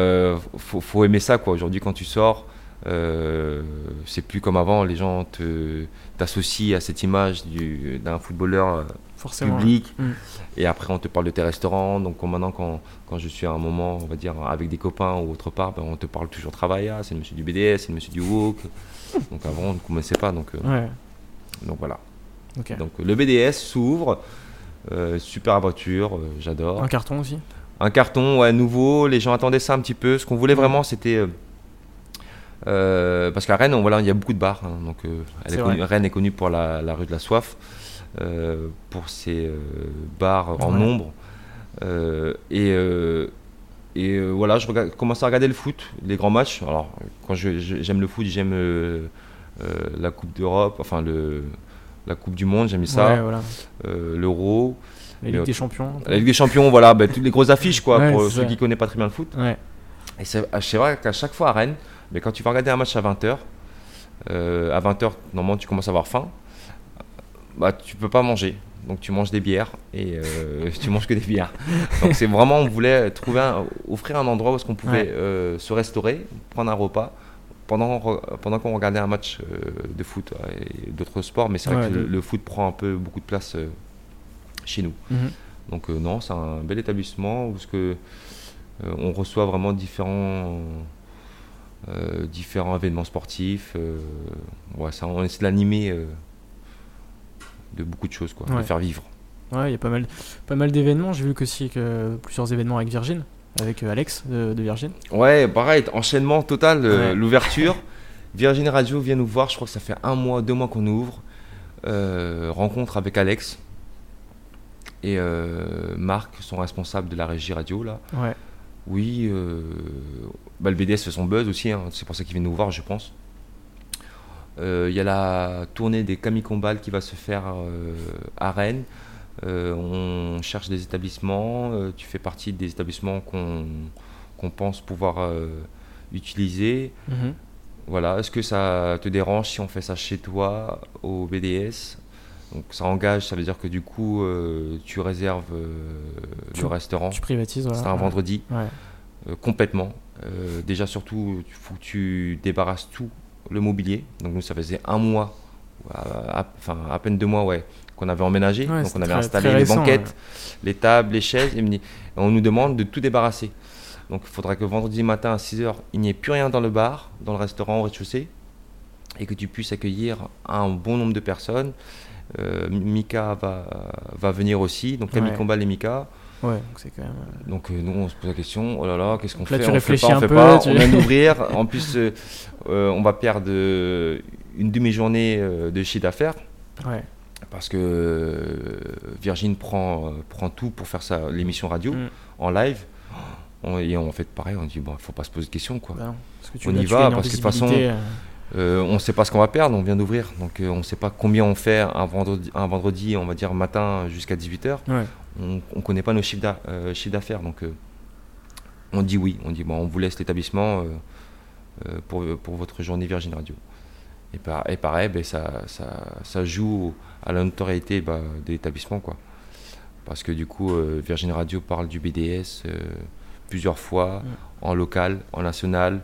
faut, faut, aimer ça quoi. Aujourd'hui quand tu sors, c'est plus comme avant. Les gens te t'associent à cette image d'un footballeur public. Mm. Et après on te parle de tes restaurants. Donc maintenant quand, quand, je suis à un moment, on va dire avec des copains ou autre part, ben, on te parle toujours travail. Ah, c'est le monsieur du BDS, c'est le monsieur du Walk. Donc avant, on ne connaissait pas. Donc, euh, donc voilà. Donc le BDS s'ouvre. Euh, super voiture, euh, j'adore. Un carton aussi Un carton, ouais, nouveau. Les gens attendaient ça un petit peu. Ce qu'on voulait vraiment, c'était. parce qu'à Rennes, voilà, il y a beaucoup de bars. Hein. donc, Rennes est connue pour la, rue de la soif, pour ses bars en nombre. et et euh, voilà, je regarde, commence à regarder le foot, les grands matchs. Alors, quand j'aime le foot, j'aime euh, euh, la Coupe d'Europe, enfin le, la Coupe du Monde, j'aime ça. L'Euro. La Ligue des Champions. La Ligue des Champions, voilà, bah, toutes les grosses affiches, quoi, pour ceux qui ne connaissent pas très bien le foot. Et ah, c'est vrai qu'à chaque fois à Rennes, mais quand tu vas regarder un match à 20h, à 20h, normalement, tu commences à avoir faim. Bah, tu peux pas manger donc tu manges des bières et euh, tu manges que des bières. Donc c'est vraiment, on voulait trouver offrir un endroit où qu'on pouvait euh, se restaurer, prendre un repas pendant, pendant qu'on regardait un match euh, de foot et d'autres sports. Mais c'est vrai que le, foot prend un peu beaucoup de place chez nous. Mhm. Donc non, c'est un bel établissement où ce que, on reçoit vraiment différents, différents événements sportifs. Ouais, ça, on essaie de l'animer de beaucoup de choses, quoi, de faire vivre. Ouais, il y a pas mal, pas mal d'événements. J'ai vu que aussi que plusieurs événements avec Virgin, avec euh, Alex de, Virgin. Ouais, pareil, enchaînement total, euh, l'ouverture. Virgin Radio vient nous voir, je crois que ça fait un mois, deux mois qu'on ouvre. Euh, rencontre avec Alex et Marc, son responsable de la régie radio là. Ouais. Oui, bah, le BDS fait son buzz aussi, hein. c'est pour ça qu'il vient nous voir, je pense. Il y a la tournée des Combal qui va se faire à Rennes. Euh, on cherche des établissements. tu fais partie des établissements qu'on pense pouvoir utiliser. Mhm. Voilà, est-ce que ça te dérange si on fait ça chez toi au BDS Donc ça engage, ça veut dire que du coup tu réserves le restaurant. Tu privatises, C'est un vendredi. complètement. déjà surtout, il faut que tu débarrasses tout le mobilier. Donc nous, ça faisait un mois, enfin à peine deux mois, ouais, qu'on avait emménagé. donc on avait installé les banquettes, les tables, les chaises. Et on nous demande de tout débarrasser. Donc il faudra que vendredi matin à 6h, il n'y ait plus rien dans le bar, dans le restaurant au rez-de-chaussée, et que tu puisses accueillir un bon nombre de personnes. Euh, Mika va, va venir aussi, donc Camille Combal et Mika. Ouais, donc c'est quand même. Euh, donc euh, nous on se pose la question, oh là là, qu'est-ce qu'on fait tu on réfléchis fait pas, on fait peu, pas, on vient d'ouvrir. en plus, on va perdre une demi-journée de chiffre d'affaires. Ouais. Parce que Virgin prend, prend tout pour faire l'émission radio mm. en live. et on fait pareil, on dit bon, faut pas se poser de questions quoi. Bah on y va parce que de toute façon, euh, on ne sait pas ce qu'on va perdre, on vient d'ouvrir, donc euh, on ne sait pas combien on fait un vendredi, un vendredi on va dire matin jusqu'à 18h. On ne connaît pas nos chiffres euh, d'affaires, donc on dit oui, on dit bon, on vous laisse l'établissement pour, pour, votre journée Virgin Radio. Et, pareil, ben, ça, ça, joue à la notoriété bah, de l'établissement, quoi. Parce que du coup, Virgin Radio parle du BDS plusieurs fois, en local, en national.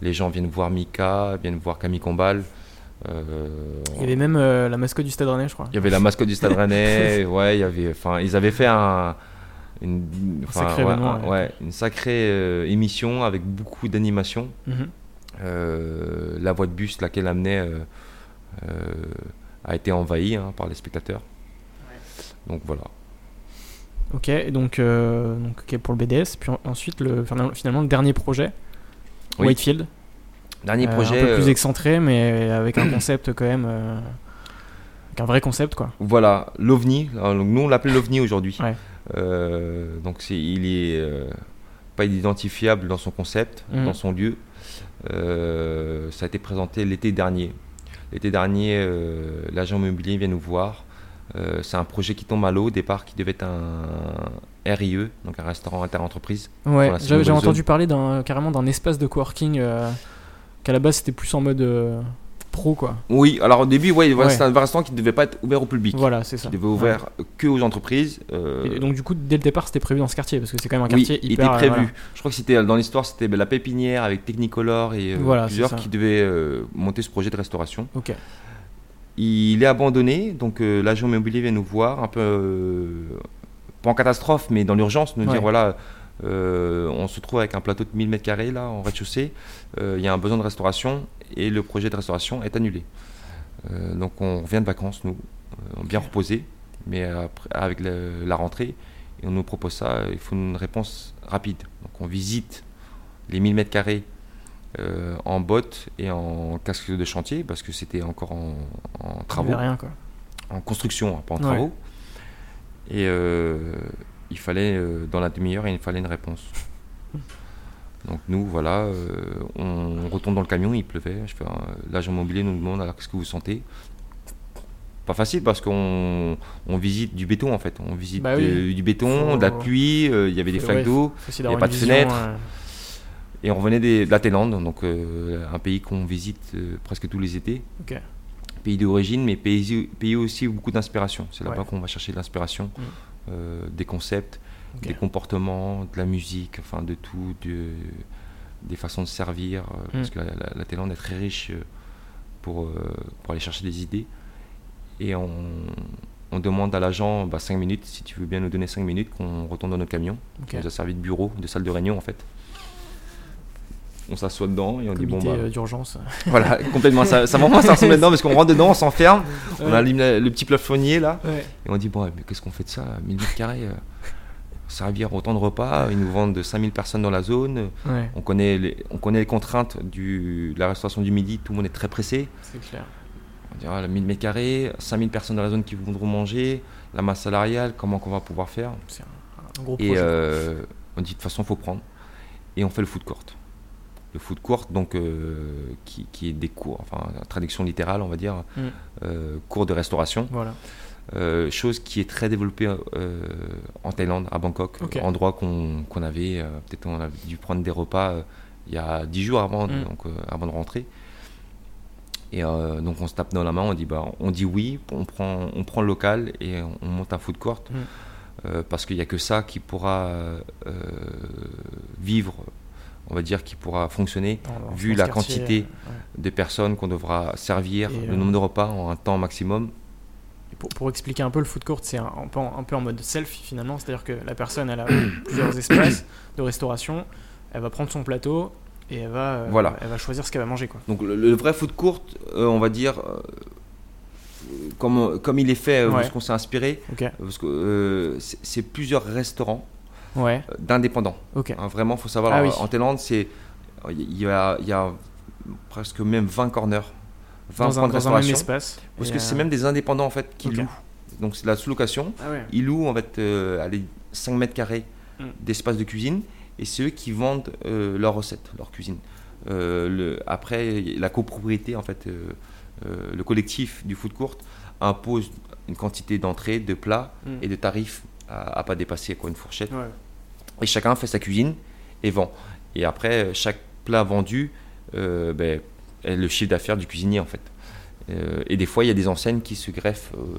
Les gens viennent voir Mika, viennent voir Camille Combal. Euh, il y avait même euh, la mascotte du Stade Rennais, je crois. Il y avait la mascotte du Stade Rennais. ouais, il y avait. Enfin, ils avaient fait un. Une, sacré ouais, une sacrée euh, émission avec beaucoup d'animation. Mhm. la voie de bus, laquelle amenait, a été envahie hein, par les spectateurs. Donc voilà. Ok, donc, donc pour le BDS. Puis ensuite, le, finalement, le dernier projet, Whitefield. Dernier projet. Un peu plus euh, excentré, mais avec un concept quand même. Euh, avec un vrai concept, quoi. Voilà, l'OVNI. Nous, on l'appelle l'OVNI aujourd'hui. Euh, donc, il est pas identifiable dans son concept, mm. dans son lieu. ça a été présenté l'été dernier. L'été dernier, l'agent immobilier vient nous voir. c'est un projet qui tombe à l'eau au départ, qui devait être un, RIE, donc un restaurant interentreprise. Ouais, j'avais entendu parler carrément d'un espace de coworking euh, qu'à la base c'était plus en mode euh, pro quoi. Oui, alors au début, ouais, c'était un restaurant qui ne devait pas être ouvert au public. Voilà, c'est ça. Qui devait ouvrir que aux entreprises. Euh, Et donc du coup, dès le départ, c'était prévu dans ce quartier parce que c'est quand même un quartier oui, hyper. Il était prévu. Je crois que c'était dans l'histoire, c'était la pépinière avec Technicolor et plusieurs qui devaient monter ce projet de restauration. Ok. Il est abandonné, donc l'agent immobilier vient nous voir un peu pas en catastrophe, mais dans l'urgence, nous dire voilà, euh, on se trouve avec un plateau de 1000 m2 là en rez-de-chaussée, euh, il y a un besoin de restauration et le projet de restauration est annulé. Euh, donc on revient de vacances, nous, bien reposé, mais avec la rentrée, et on nous propose ça, il faut une réponse rapide. Donc on visite les 1000 m2 en bottes et en casque de chantier parce que c'était encore en, travaux. Rien, quoi. En construction, hein, pas en travaux. Et euh, il fallait, euh, dans la demi-heure, il fallait une réponse. Donc nous, voilà, euh, on, retourne dans le camion, il pleuvait. L'agent immobilier nous demande alors qu'est-ce que vous sentez? Pas facile parce qu'on on visite du béton en fait. On visite bah du béton, de la pluie, il y avait des flaques d'eau, il n'y avait pas de fenêtres. Et on revenait de la Thaïlande, donc un pays qu'on visite presque tous les étés pays d'origine, mais pays, pays aussi beaucoup d'inspiration. C'est là-bas qu'on va chercher de l'inspiration, mm. Euh, des concepts, des comportements, de la musique, enfin de tout, de, des façons de servir, euh, mm. parce que la, Thaïlande est très riche euh, pour, pour aller chercher des idées. Et on, on demande à l'agent bah, 5 minutes, si tu veux bien nous donner 5 minutes, qu'on retourne dans notre camion, qui nous a servi de bureau, de salle de réunion en fait on s'assoit dedans et on dit bon bah euh, d'urgence. voilà complètement ça, ça vraiment ça ressemble dedans parce qu'on rentre dedans on s'enferme on allume le petit plafonnier là et on dit bon mais qu'est-ce qu'on fait de ça 1000 mètres carrés euh, servir autant de repas ils nous vendent de 5000 personnes dans la zone on connaît les, on connaît les contraintes du, de la restauration du midi tout le monde est très pressé. C'est clair. On dira 1000 mètres carrés 5000 personnes dans la zone qui voudront manger la masse salariale comment qu'on va pouvoir faire c'est un, gros projet. et euh, on dit de toute façon faut prendre. Et on fait le foot court le food court, donc, euh, qui, est des cours, enfin, traduction littérale, on va dire, mm. euh, cours de restauration. Voilà. Euh, chose qui est très développée en Thaïlande, à Bangkok, endroit qu'on avait, peut-être on a dû prendre des repas il y a dix jours avant, mm. donc, avant de rentrer. Et donc on se tape dans la main, on dit, bah, on dit oui, on prend, on prend le local et on, monte un food court. Mm. parce qu'il n'y a que ça qui pourra vivre on va dire, qui pourra fonctionner vu la quantité de personnes qu'on devra servir, le euh, nombre de repas en un temps maximum. Pour, expliquer un peu, le food court, c'est un, peu, un peu en mode self finalement, c'est-à-dire que la personne, elle a plusieurs espaces de restauration, elle va prendre son plateau et elle va, euh, voilà. elle va choisir ce qu'elle va manger. Quoi. Donc le, vrai food court, euh, on va dire, comme, comme il est fait, ce qu'on s'est inspiré, parce que c'est plusieurs restaurants ouais. Euh, d'indépendants. Hein, vraiment, il faut savoir, ah en Thaïlande, c'est il y a, y a, presque même 20 corners 20 points de restauration. espace. Parce que c'est même des indépendants en fait qui louent. Donc c'est la sous-location. Ah Ils louent en fait 5 mètres carrés mm. d'espace de cuisine et c'est eux qui vendent leurs recettes, leur cuisine. le, après, la copropriété, en fait, le collectif du food court impose une quantité d'entrées, de plats mm. et de tarifs à, à, pas dépasser quoi, une fourchette. Et chacun fait sa cuisine et vend. Et après, chaque plat vendu euh, ben, est le chiffre d'affaires du cuisinier en fait. Euh, et des fois, il y a des enseignes qui se greffent euh,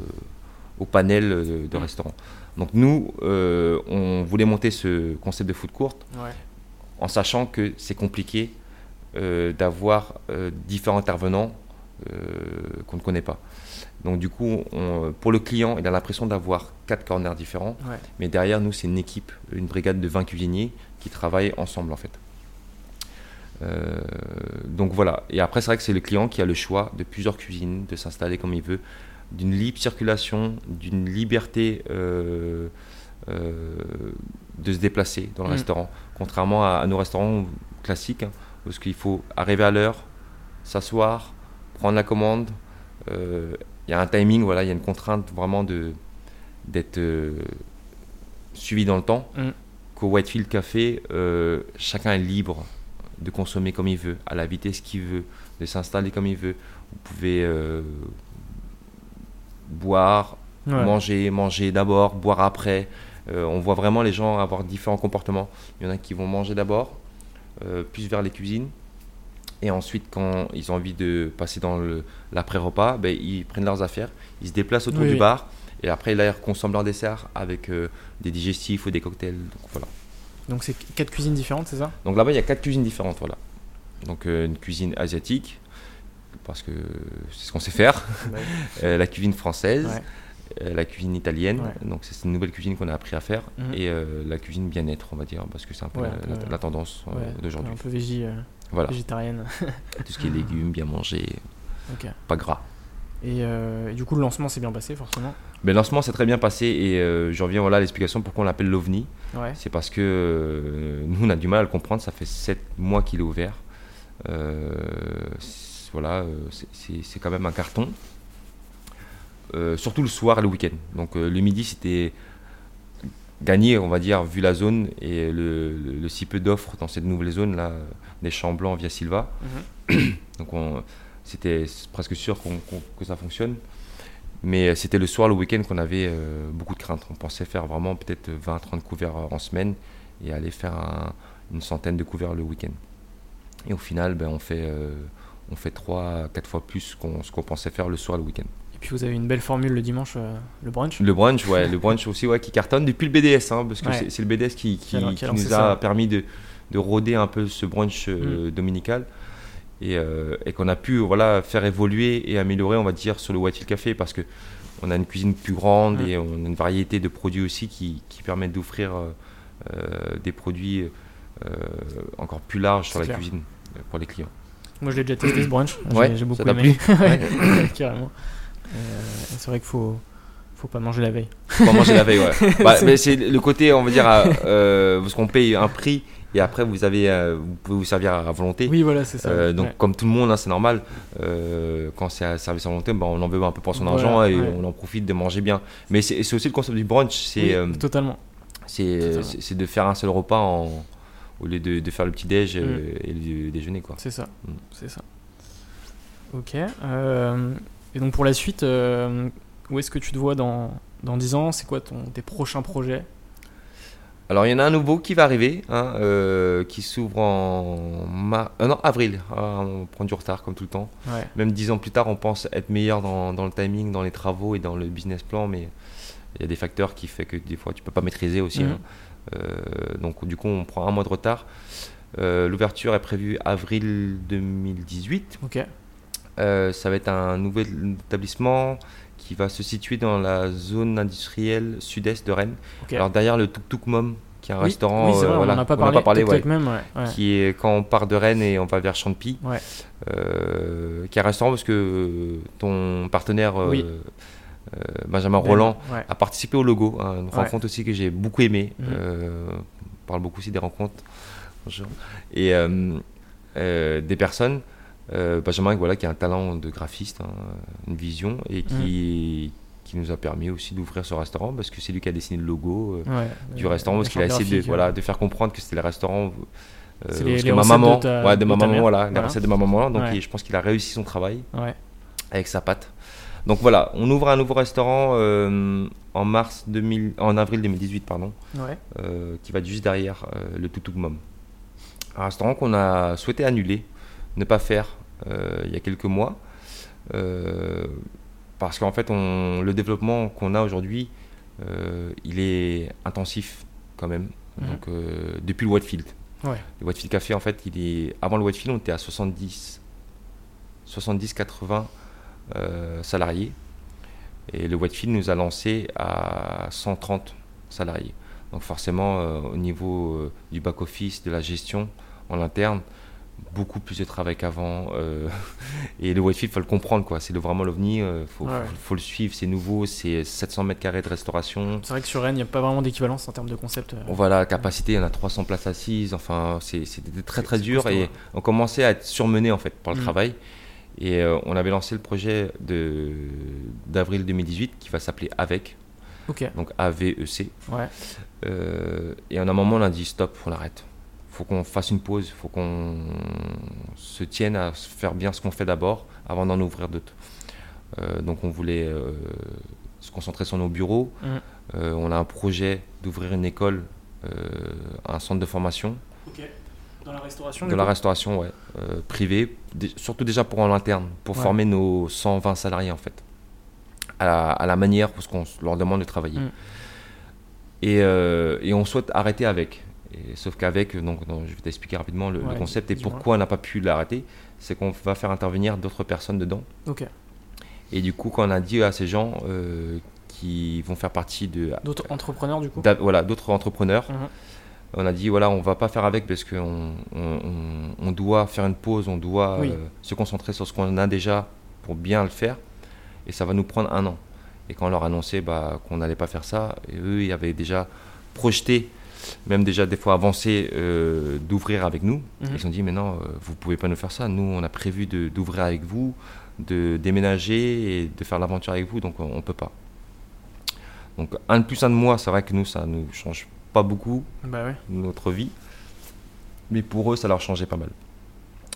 au panel de, mm. restaurants. Donc nous, on voulait monter ce concept de food court en sachant que c'est compliqué d'avoir différents intervenants qu'on ne connaît pas. Donc du coup, pour le client, il a l'impression d'avoir quatre corners différents. Mais derrière nous, c'est une équipe, une brigade de 20 cuisiniers qui travaillent ensemble en fait. Euh, donc voilà. Et après, c'est vrai que c'est le client qui a le choix de plusieurs cuisines, de s'installer comme il veut, d'une libre circulation, d'une liberté euh, euh, de se déplacer dans le mm. restaurant. Contrairement à, nos restaurants classiques, hein, parce qu'il faut arriver à l'heure, s'asseoir, prendre la commande il y a un timing, voilà, il y a une contrainte vraiment de d'être euh, suivi dans le temps. Mm. Qu'au Whitefield Café, euh, chacun est libre de consommer comme il veut, à la vitesse qu'il veut, de s'installer comme il veut. Vous pouvez euh, boire, manger, manger d'abord, boire après. on voit vraiment les gens avoir différents comportements. Il y en a qui vont manger d'abord, plus vers les cuisines. Et ensuite, quand ils ont envie de passer dans l'après-repas, ben, ils prennent leurs affaires, ils se déplacent autour du bar. Et après, là, ils consomment leur dessert avec euh, des digestifs ou des cocktails. Donc voilà. Donc c'est quatre cuisines différentes, c'est ça? Donc là-bas, il y a quatre cuisines différentes, voilà. Donc euh, une cuisine asiatique, parce que c'est ce qu'on sait faire. Euh, la cuisine française. la cuisine italienne, donc c'est une nouvelle cuisine qu'on a appris à faire, mhm. et la cuisine bien-être, on va dire, parce que c'est un peu la, tendance d'aujourd'hui. Un peu végé végétarienne. Tout ce qui est légumes, bien manger, pas gras. Euh, et, du coup, le lancement s'est bien passé, forcément? Ben, Le lancement s'est très bien passé et euh, je reviens voilà, à l'explication pourquoi on l'appelle l'OVNI. C'est parce que euh, nous, on a du mal à le comprendre. Ça fait 7 mois qu'il est ouvert. voilà, c'est quand même un carton. surtout le soir et le week-end. Donc le midi, c'était gagné, on va dire, vu la zone et le, si peu d'offres dans cette nouvelle zone là, des champs blancs via Silva. Mhm. Donc c'était presque sûr que ça fonctionne. Mais c'était le soir, le week-end qu'on avait euh, beaucoup de craintes. On pensait faire vraiment peut-être 20-30 couverts en semaine et aller faire une centaine de couverts le week-end. Et au final, ben, on fait, euh, on fait 3-4 fois plus qu'on, ce qu'on pensait faire le soir le week-end vous avez une belle formule le dimanche, euh, le brunch. Le brunch, ouais, le brunch aussi, ouais, qui cartonne depuis le BDS, hein, parce que c'est le BDS qui, qui, nous a permis de, de, rôder un peu ce brunch euh, mm. dominical et, euh, et qu'on a pu voilà faire évoluer et améliorer, on va dire, sur le White Hill Café, parce que on a une cuisine plus grande mm. et on a une variété de produits aussi qui, qui permettent d'offrir des produits encore plus larges sur la cuisine pour les clients. Moi, je l'ai déjà testé ce brunch. J'ai beaucoup aimé. Carrément. Euh, c'est vrai qu'il faut faut pas manger la veille. Faut pas manger la veille, ouais. Bah, mais c'est le côté, on va dire, euh, parce qu'on paye un prix et après vous avez, euh, vous pouvez vous servir à volonté. Oui, voilà, c'est ça. donc comme tout le monde, hein, c'est normal. quand c'est à service à volonté, bah, on en veut un peu pour son argent et on en profite de manger bien. Mais c'est aussi le concept du brunch, c'est totalement. C'est de faire un seul repas en, au lieu de, de faire le petit déj mm. et le déjeuner, quoi. C'est ça. Mm. C'est ça. Ok. Et donc pour la suite, euh, où est-ce que tu te vois dans, dans 10 ans? C'est quoi ton, tes prochains projets? Alors il y en a un nouveau qui va arriver, hein, euh, qui s'ouvre en euh, non, avril. Ah, on prend du retard comme tout le temps. Même dix ans plus tard, on pense être meilleur dans, dans, le timing, dans les travaux et dans le business plan, mais il y a des facteurs qui font que des fois tu peux pas maîtriser aussi. Mhm. Hein. donc du coup, on prend un mois de retard. L'ouverture est prévue avril 2018. Ok. Euh, ça va être un nouvel établissement qui va se situer dans la zone industrielle sud-est de Rennes. Alors derrière le Tuk Tuk Mom, qui est un restaurant, oui, on n'en a pas parlé, même, qui est quand on part de Rennes et on va vers Champy, euh, qui est un restaurant parce que ton partenaire euh, Benjamin ben, Roland a participé au logo, hein, une rencontre aussi que j'ai beaucoup aimé. Mhm. on parle beaucoup aussi des rencontres et des personnes Benjamin, voilà, qui a un talent de graphiste, hein, une vision, et qui, qui nous a permis aussi d'ouvrir ce restaurant parce que c'est lui qui a dessiné le logo du restaurant parce qu'il a essayé de, voilà, de faire comprendre que c'était le restaurant euh, les, les ma maman, de, ouais, de ma maman, voilà, la recette de ma maman. Donc je pense qu'il a réussi son travail avec sa pâte. Donc voilà, on ouvre un nouveau restaurant euh, en mars 2000, en avril 2018 pardon, euh, qui va juste derrière le Toutouk Mom. Un restaurant qu'on a souhaité annuler, ne pas faire il y a quelques mois, parce qu'en fait on, le développement qu'on a aujourd'hui, il est intensif quand même. Mhm. Donc depuis le Whitefield. Le Whitefield Café, en fait, il est avant le Whitefield, on était à 70, 70-80 euh, salariés. Et le Whitefield nous a lancé à 130 salariés. Donc forcément, euh, au niveau euh, du back-office, de la gestion en interne, beaucoup plus de travail qu'avant. Euh, et le Whitefield, il faut le comprendre, quoi. C'est vraiment l'OVNI, il euh, faut, faut, le suivre, c'est nouveau, c'est 700 mètres carrés de restauration. C'est vrai que sur Rennes, il n'y a pas vraiment d'équivalence en termes de concept. Euh. Voilà, la capacité, il y en a 300 places assises, enfin, c'était très très dur et on commençait à être surmené en fait par le mm. travail. Et on avait lancé le projet d'avril 2018 qui va s'appeler AVEC. Donc AVEC. Ouais. et à un moment, on a dit stop, on l'arrête faut qu'on fasse une pause, il faut qu'on se tienne à faire bien ce qu'on fait d'abord avant d'en ouvrir d'autres. Euh, donc on voulait euh, se concentrer sur nos bureaux. Mmh. Euh, on a un projet d'ouvrir une école, un centre de formation. Dans la restauration Dans la restauration, ouais. privée, surtout déjà pour en interne, pour former nos 120 salariés en fait. À la, manière parce qu'on leur demande de travailler. Mmh. Et, et, on souhaite arrêter avec sauf qu'avec, donc, je vais t'expliquer rapidement le, concept et pourquoi on n'a pas pu l'arrêter, c'est qu'on va faire intervenir d'autres personnes dedans. Ok. Et du coup, quand on a dit à ces gens euh, qui vont faire partie de... D'autres entrepreneurs du coup Voilà, d'autres entrepreneurs. Mhm. On a dit, voilà, on va pas faire avec parce qu'on on, doit faire une pause, on doit euh, se concentrer sur ce qu'on a déjà pour bien le faire. Et ça va nous prendre un an. Et quand on leur annonçait bah, qu'on n'allait pas faire ça, eux, ils avaient déjà projeté même déjà des fois avancé euh, d'ouvrir avec nous. Mhm. Ils ont dit, mais non, euh, vous pouvez pas nous faire ça. Nous, on a prévu d'ouvrir avec vous, de déménager et de faire l'aventure avec vous, donc on, ne peut pas. Donc un de plus, un de moins, c'est vrai que nous, ça nous change pas beaucoup bah notre vie. Mais pour eux, ça leur changeait pas mal.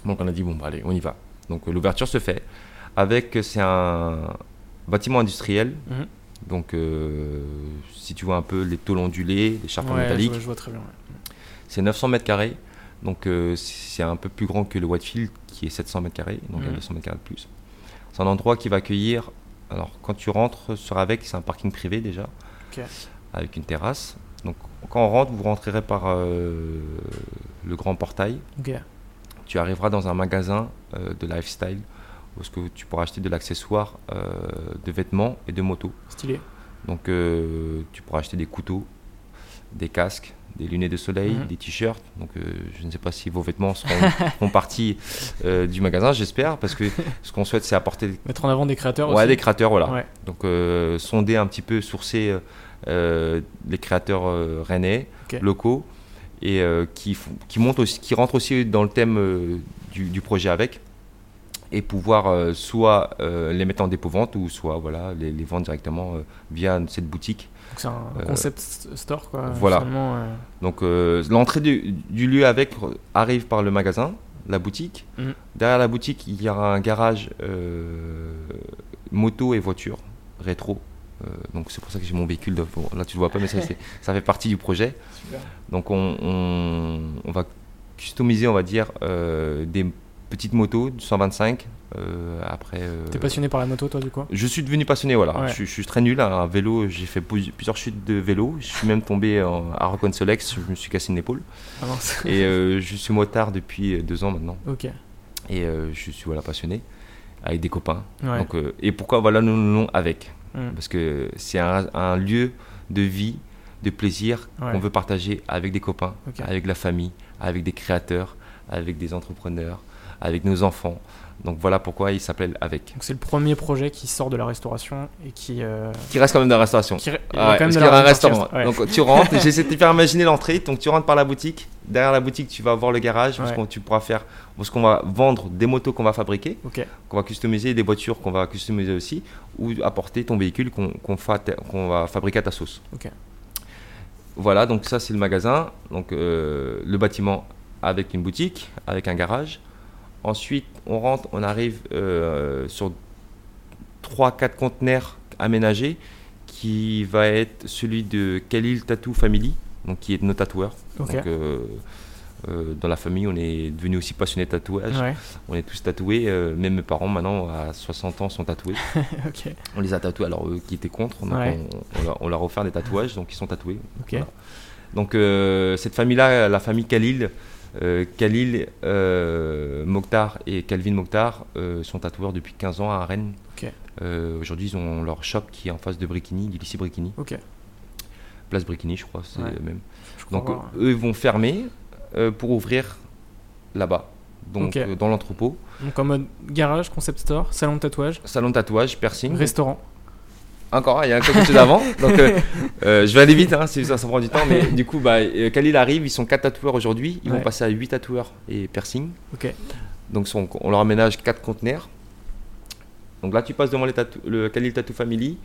Donc on a dit, bon, bah, allez, on y va. Donc l'ouverture se fait. Avec, c'est un bâtiment industriel. Mhm. Donc, euh, si tu vois un peu les tôles ondulées, les charpents métalliques. Je vois, très bien. C'est 900 mètres carrés. Donc, euh, c'est un peu plus grand que le Whitefield qui est 700 mètres carrés. Donc, il y a 200 mhm. mètres carrés de plus. C'est un endroit qui va accueillir. Alors, quand tu rentres sur Avec, c'est un parking privé déjà. Avec une terrasse. Donc, quand on rentre, vous rentrerez par euh, le grand portail. Tu arriveras dans un magasin de lifestyle parce que tu pourras acheter de l'accessoire euh, de vêtements et de motos. Stylé. Donc euh, tu pourras acheter des couteaux, des casques, des lunettes de soleil, mhm. des t-shirts. Donc euh, je ne sais pas si vos vêtements seront, partie du magasin, j'espère, parce que ce qu'on souhaite c'est apporter... Mettre en avant des créateurs ouais, des créateurs, voilà. Donc sonder un petit peu, sourcer les créateurs rennais, locaux, et qui, qui, montent aussi, qui rentrent aussi dans le thème du, du projet avec et pouvoir euh, soit euh, les mettre en dépôt-vente ou soit voilà, les, vendre directement euh, via cette boutique. C'est un concept store quoi. Voilà. Donc l'entrée du, lieu avec arrive par le magasin, la boutique. Mhm. Derrière la boutique, il y aura un garage moto et voiture rétro. donc c'est pour ça que j'ai mon véhicule. De, là tu le vois pas, mais ça, ça fait partie du projet. Donc on, on, on, va customiser, on va dire, des petite moto, 125. Euh, après. Euh, T'es passionné par la moto, toi, du coup? Je suis devenu passionné, voilà. Je, suis très nul à un vélo. J'ai fait plusieurs chutes de vélo. Je suis même tombé à Rockon Solex. Je me suis cassé une épaule. Ah et euh, je suis motard depuis deux ans maintenant. Ok. Et je suis voilà passionné avec des copains. Donc, et pourquoi voilà nous nom avec hmm. Parce que c'est un, lieu de vie, de plaisir qu'on veut partager avec des copains, avec la famille, avec des créateurs, avec des entrepreneurs avec nos enfants. Donc voilà pourquoi il s'appelle Avec. c'est le premier projet qui sort de la restauration et qui. Euh, qui reste quand même dans la restauration. Qui quand même parce qu'il y a un restaurant. Donc tu rentres, j'essaie de te faire imaginer l'entrée. Donc tu rentres par la boutique, derrière la boutique, tu vas voir le garage, où tu pourras faire, ce qu'on va vendre des motos qu'on va fabriquer, qu'on va customiser, des voitures qu'on va customiser aussi, ou apporter ton véhicule qu'on va fabriquer à ta sauce. Voilà, donc ça c'est le magasin, donc euh, le bâtiment avec une boutique, avec un garage. Ensuite, on rentre, on arrive euh, sur 3-4 conteneurs aménagés qui va être celui de Khalil Tattoo Family, donc qui est nos tatoueurs. Donc, euh, euh, dans la famille, on est devenu aussi passionné de tatouage. On est tous tatoués. Euh, même mes parents, maintenant, à 60 ans, sont tatoués. On les a tatoués, alors eux qui étaient contre. on, leur, a offert des tatouages, donc ils sont tatoués. Donc, cette famille-là, la famille Khalil, Khalil Mokhtar et Calvin Mokhtar sont tatoueurs depuis 15 ans à Rennes. Euh, aujourd'hui, ils ont leur shop qui est en face de Brikini, du lycée Brikini. Ok. Place Brikini, je crois, c'est même. Donc, eux, ils vont fermer euh, pour ouvrir là-bas, donc euh, dans l'entrepôt. Donc en mode garage, concept store, salon de tatouage. Salon de tatouage, piercing. Restaurant. Encore, il y a quelque chose avant. Donc, je vais aller vite, hein, ça, ça prend du temps. Mais du coup, bah, il arrive, ils sont 4 tatoueurs aujourd'hui. Ils vont passer à 8 tatoueurs et piercing. Ok. Donc, on leur aménage 4 conteneurs. Donc là, tu passes devant le Khalil Tattoo Family.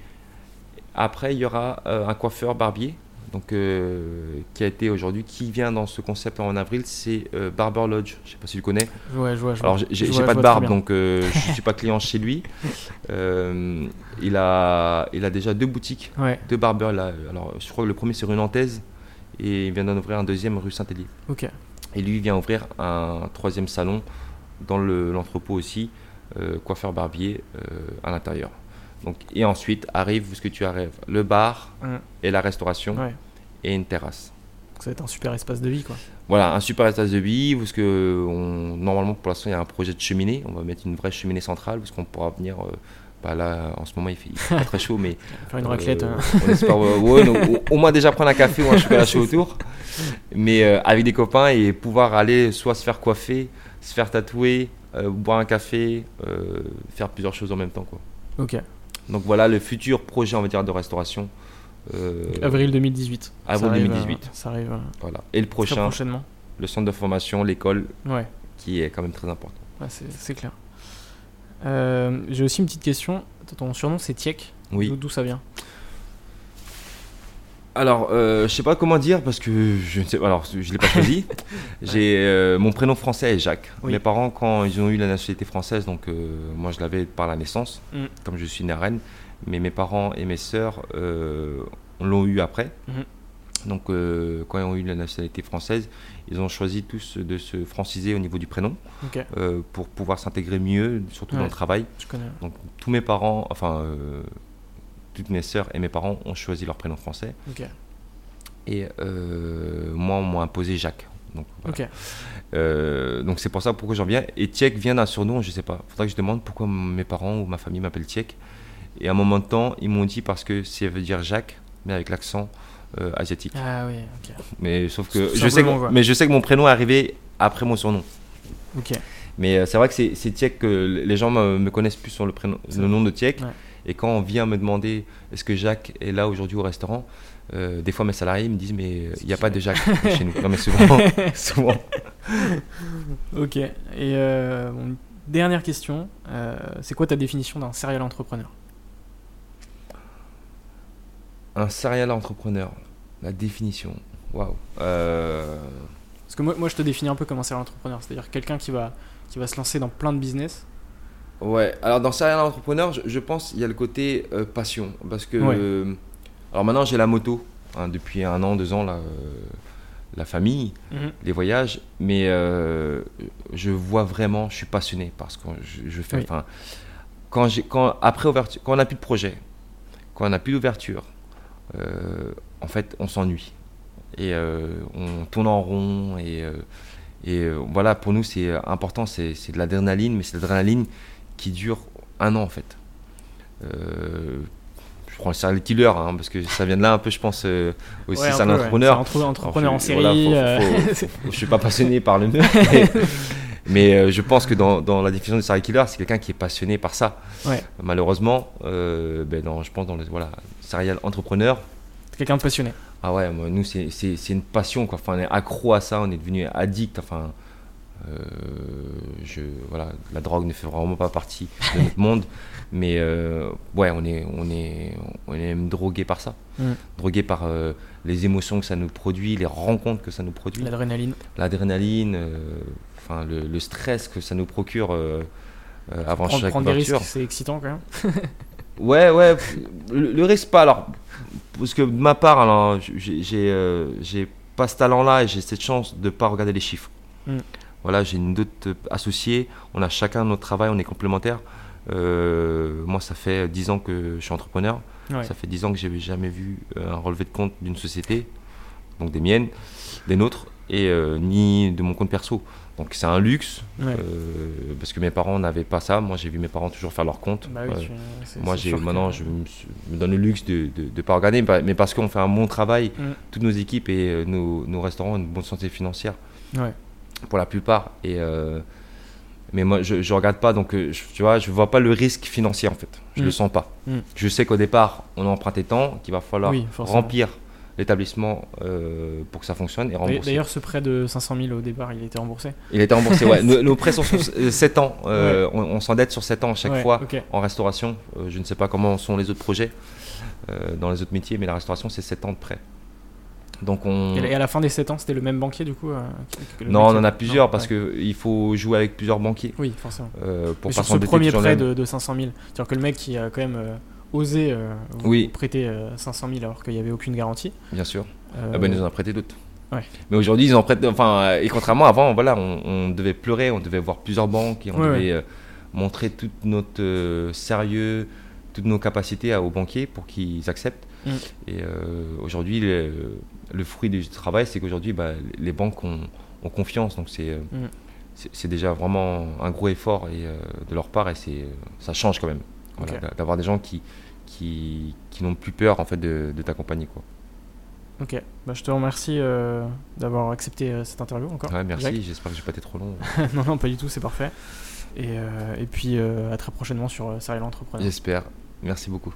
Après, il y aura euh, un coiffeur barbier, donc euh, qui a été aujourd'hui, qui vient dans ce concept en avril, c'est euh, Barber Lodge. Je sais pas si tu connais. Ouais, je vois. Alors, j'ai pas de barbe, donc je suis pas client chez lui. il a, il a déjà deux boutiques, deux barbers là. Alors, je crois que le premier c'est rue Nantaise et il vient d'en ouvrir un deuxième rue Saint-Élie. Ok. Et lui, il vient ouvrir un troisième salon dans l'entrepôt aussi. Euh, coiffeur barbier euh, à l'intérieur. Donc, et ensuite arrive ce que tu arrives, le bar et la restauration et une terrasse. Ça va être un super espace de vie quoi. Voilà, un super espace de vie parce que on, normalement pour l'instant il y a un projet de cheminée, on va mettre une vraie cheminée centrale parce qu'on pourra venir euh, bah là en ce moment il fait, pas très chaud mais faire une raclette hein. on espère au, moins déjà prendre un café ou un chocolat chaud autour mais avec des copains et pouvoir aller soit se faire coiffer, se faire tatouer, euh, boire un café, euh, faire plusieurs choses en même temps. Quoi. Ok. Donc voilà le futur projet, on va dire, de restauration. Euh, avril 2018. Avril 2018. ça arrive. Voilà. Et le prochain, prochainement. le centre de formation, l'école, ouais. qui est quand même très important. Ouais, c'est clair. J'ai aussi une petite question. Ton surnom, c'est Tiek. Oui. D'où ça vient? Alors, euh, je sais pas comment dire parce que je ne sais pas. Alors, je l'ai pas choisi. J'ai euh, mon prénom français est Jacques. Mes parents, quand ils ont eu la nationalité française, donc euh, moi je l'avais par la naissance, mm. comme je suis né à Rennes, mais mes parents et mes sœurs l'ont eu après. Mm-hmm. Donc, quand ils ont eu la nationalité française, ils ont choisi tous de se franciser au niveau du prénom pour pouvoir s'intégrer mieux, surtout dans le travail. Je connais. Donc, tous mes parents, enfin toutes mes sœurs et mes parents ont choisi leur prénom français. Et euh, moi, on m'a imposé Jacques. Donc, euh, donc c'est pour ça pourquoi j'en viens. Et Tiek vient d'un surnom, je sais pas. Il faudrait que je demande pourquoi mes parents ou ma famille m'appellent Tiek. Et à un moment de temps, ils m'ont dit parce que ça veut dire Jacques, mais avec l'accent euh, asiatique. Ah oui, ok. Mais sauf que je sais que, mais je sais que mon prénom est arrivé après mon surnom. Ok. Mais c'est vrai que c'est Tiek que les gens me, connaissent plus sur le, prénom, le nom de Tiek. Et quand on vient me demander est-ce que Jacques est là aujourd'hui au restaurant, euh, des fois mes salariés me disent mais il n'y a pas de Jacques chez nous. Non mais souvent. souvent. ok. Et euh, dernière question, euh, c'est quoi ta définition d'un serial entrepreneur? Un serial entrepreneur, la définition. Waouh. Parce que moi, moi je te définis un peu comme un serial entrepreneur, c'est-à-dire quelqu'un qui va, qui va se lancer dans plein de business Ouais, alors dans Serial Entrepreneur, je, je pense il y a le côté euh, passion. Parce que. Euh, alors maintenant, j'ai la moto. Hein, depuis un an, deux ans, la, euh, la famille, mhm. les voyages. Mais je vois vraiment, je suis passionné parce que je, fais. Enfin, quand, quand, après ouverture, quand on n'a plus de projet, quand on n'a plus d'ouverture, en fait, on s'ennuie. Et on tourne en rond. Et, et voilà, pour nous, c'est important, c'est de l'adrénaline, mais c'est de l'adrénaline qui dure un an en fait. Euh, je prends le serial killer hein, parce que ça vient de là un peu je pense euh, aussi c'est un entrepreneur entrepreneur en série euh. je suis pas passionné par le nœud mais, je pense que dans, dans, la définition de serial killer c'est quelqu'un qui est passionné par ça malheureusement ben je pense dans le voilà serial entrepreneur quelqu'un de passionné Ah ouais, nous, c'est une passion. Quoi. Enfin, on est accro à ça, on est devenu addict. Enfin, euh, je, voilà, la drogue ne fait vraiment pas partie de notre monde. Mais euh, ouais, on est, on, est, on est même drogué par ça. Mm. Drogué par euh, les émotions que ça nous produit, les rencontres que ça nous produit. L'adrénaline. L'adrénaline, enfin le, stress que ça nous procure avant prendre, chaque prendre des risques, c'est excitant quand même. ouais, ouais. Le, risque, pas. Alors, parce que de ma part, alors, j'ai pas ce talent-là et j'ai cette chance de ne pas regarder les chiffres. Mm. Voilà, j'ai une autre associée, on a chacun notre travail, on est complémentaires. Euh, moi, ça fait 10 ans que je suis entrepreneur. Ça fait 10 ans que j'ai jamais vu euh, un relevé de compte d'une société, donc des miennes, des nôtres, et euh, ni de mon compte perso. Donc c'est un luxe, parce que mes parents n'avaient pas ça. Moi, j'ai vu mes parents toujours faire leur compte. Bah moi, j'ai maintenant, je me, donne le luxe de ne pas regarder, mais parce qu'on fait un bon travail, mm. toutes nos équipes et nos, nos, restaurants ont une bonne santé financière. Pour la plupart. Et mais moi je, ne regarde pas donc euh, je, tu vois je vois pas le risque financier en fait. Je ne le mm. sens pas. Mm. je sais qu'au départ on a emprunté tant qu'il va falloir remplir l'établissement euh, pour que ça fonctionne et rembourser. D'ailleurs ce prêt de 500 000 au départ il était remboursé. Il était remboursé ouais. Nos, prêts sont sur 7 ans. Euh, on, s'endette sur 7 ans à chaque fois en restauration. Je ne sais pas comment sont les autres projets dans les autres métiers mais la restauration c'est 7 ans de prêt donc on... Et à la fin des 7 ans, c'était le même banquier du coup euh, Non, on en a plusieurs parce qu'il faut jouer avec plusieurs banquiers. Oui, forcément. Euh, pour sur ce premier prêt de, 500 000, c'est-à-dire que le mec qui a quand même euh, osé vous prêter 500 000 alors qu'il n'y avait aucune garantie. Bien sûr. Ah ben, ils nous en ont prêté d'autres. Mais aujourd'hui, ils en prêtent. Enfin, et contrairement avant, voilà, on, devait pleurer, on devait voir plusieurs banques et on devait montrer tout notre sérieux, toutes nos capacités aux banquiers pour qu'ils acceptent. Mm. Et aujourd'hui, le fruit du travail, c'est qu'aujourd'hui, bah, les banques ont, confiance. Donc, mm. c'est c'est déjà vraiment un gros effort et, euh, de leur part et ça change quand même. D'avoir des gens qui, qui, qui n'ont plus peur en fait, de, de t'accompagner. Quoi. Ok, bah, je te remercie euh, d'avoir accepté euh, cette interview encore. Ouais, merci, j'espère que je n'ai pas été trop long. non, non, pas du tout, c'est parfait. Et, et puis à très prochainement sur Serial Entrepreneur. J'espère. Merci beaucoup.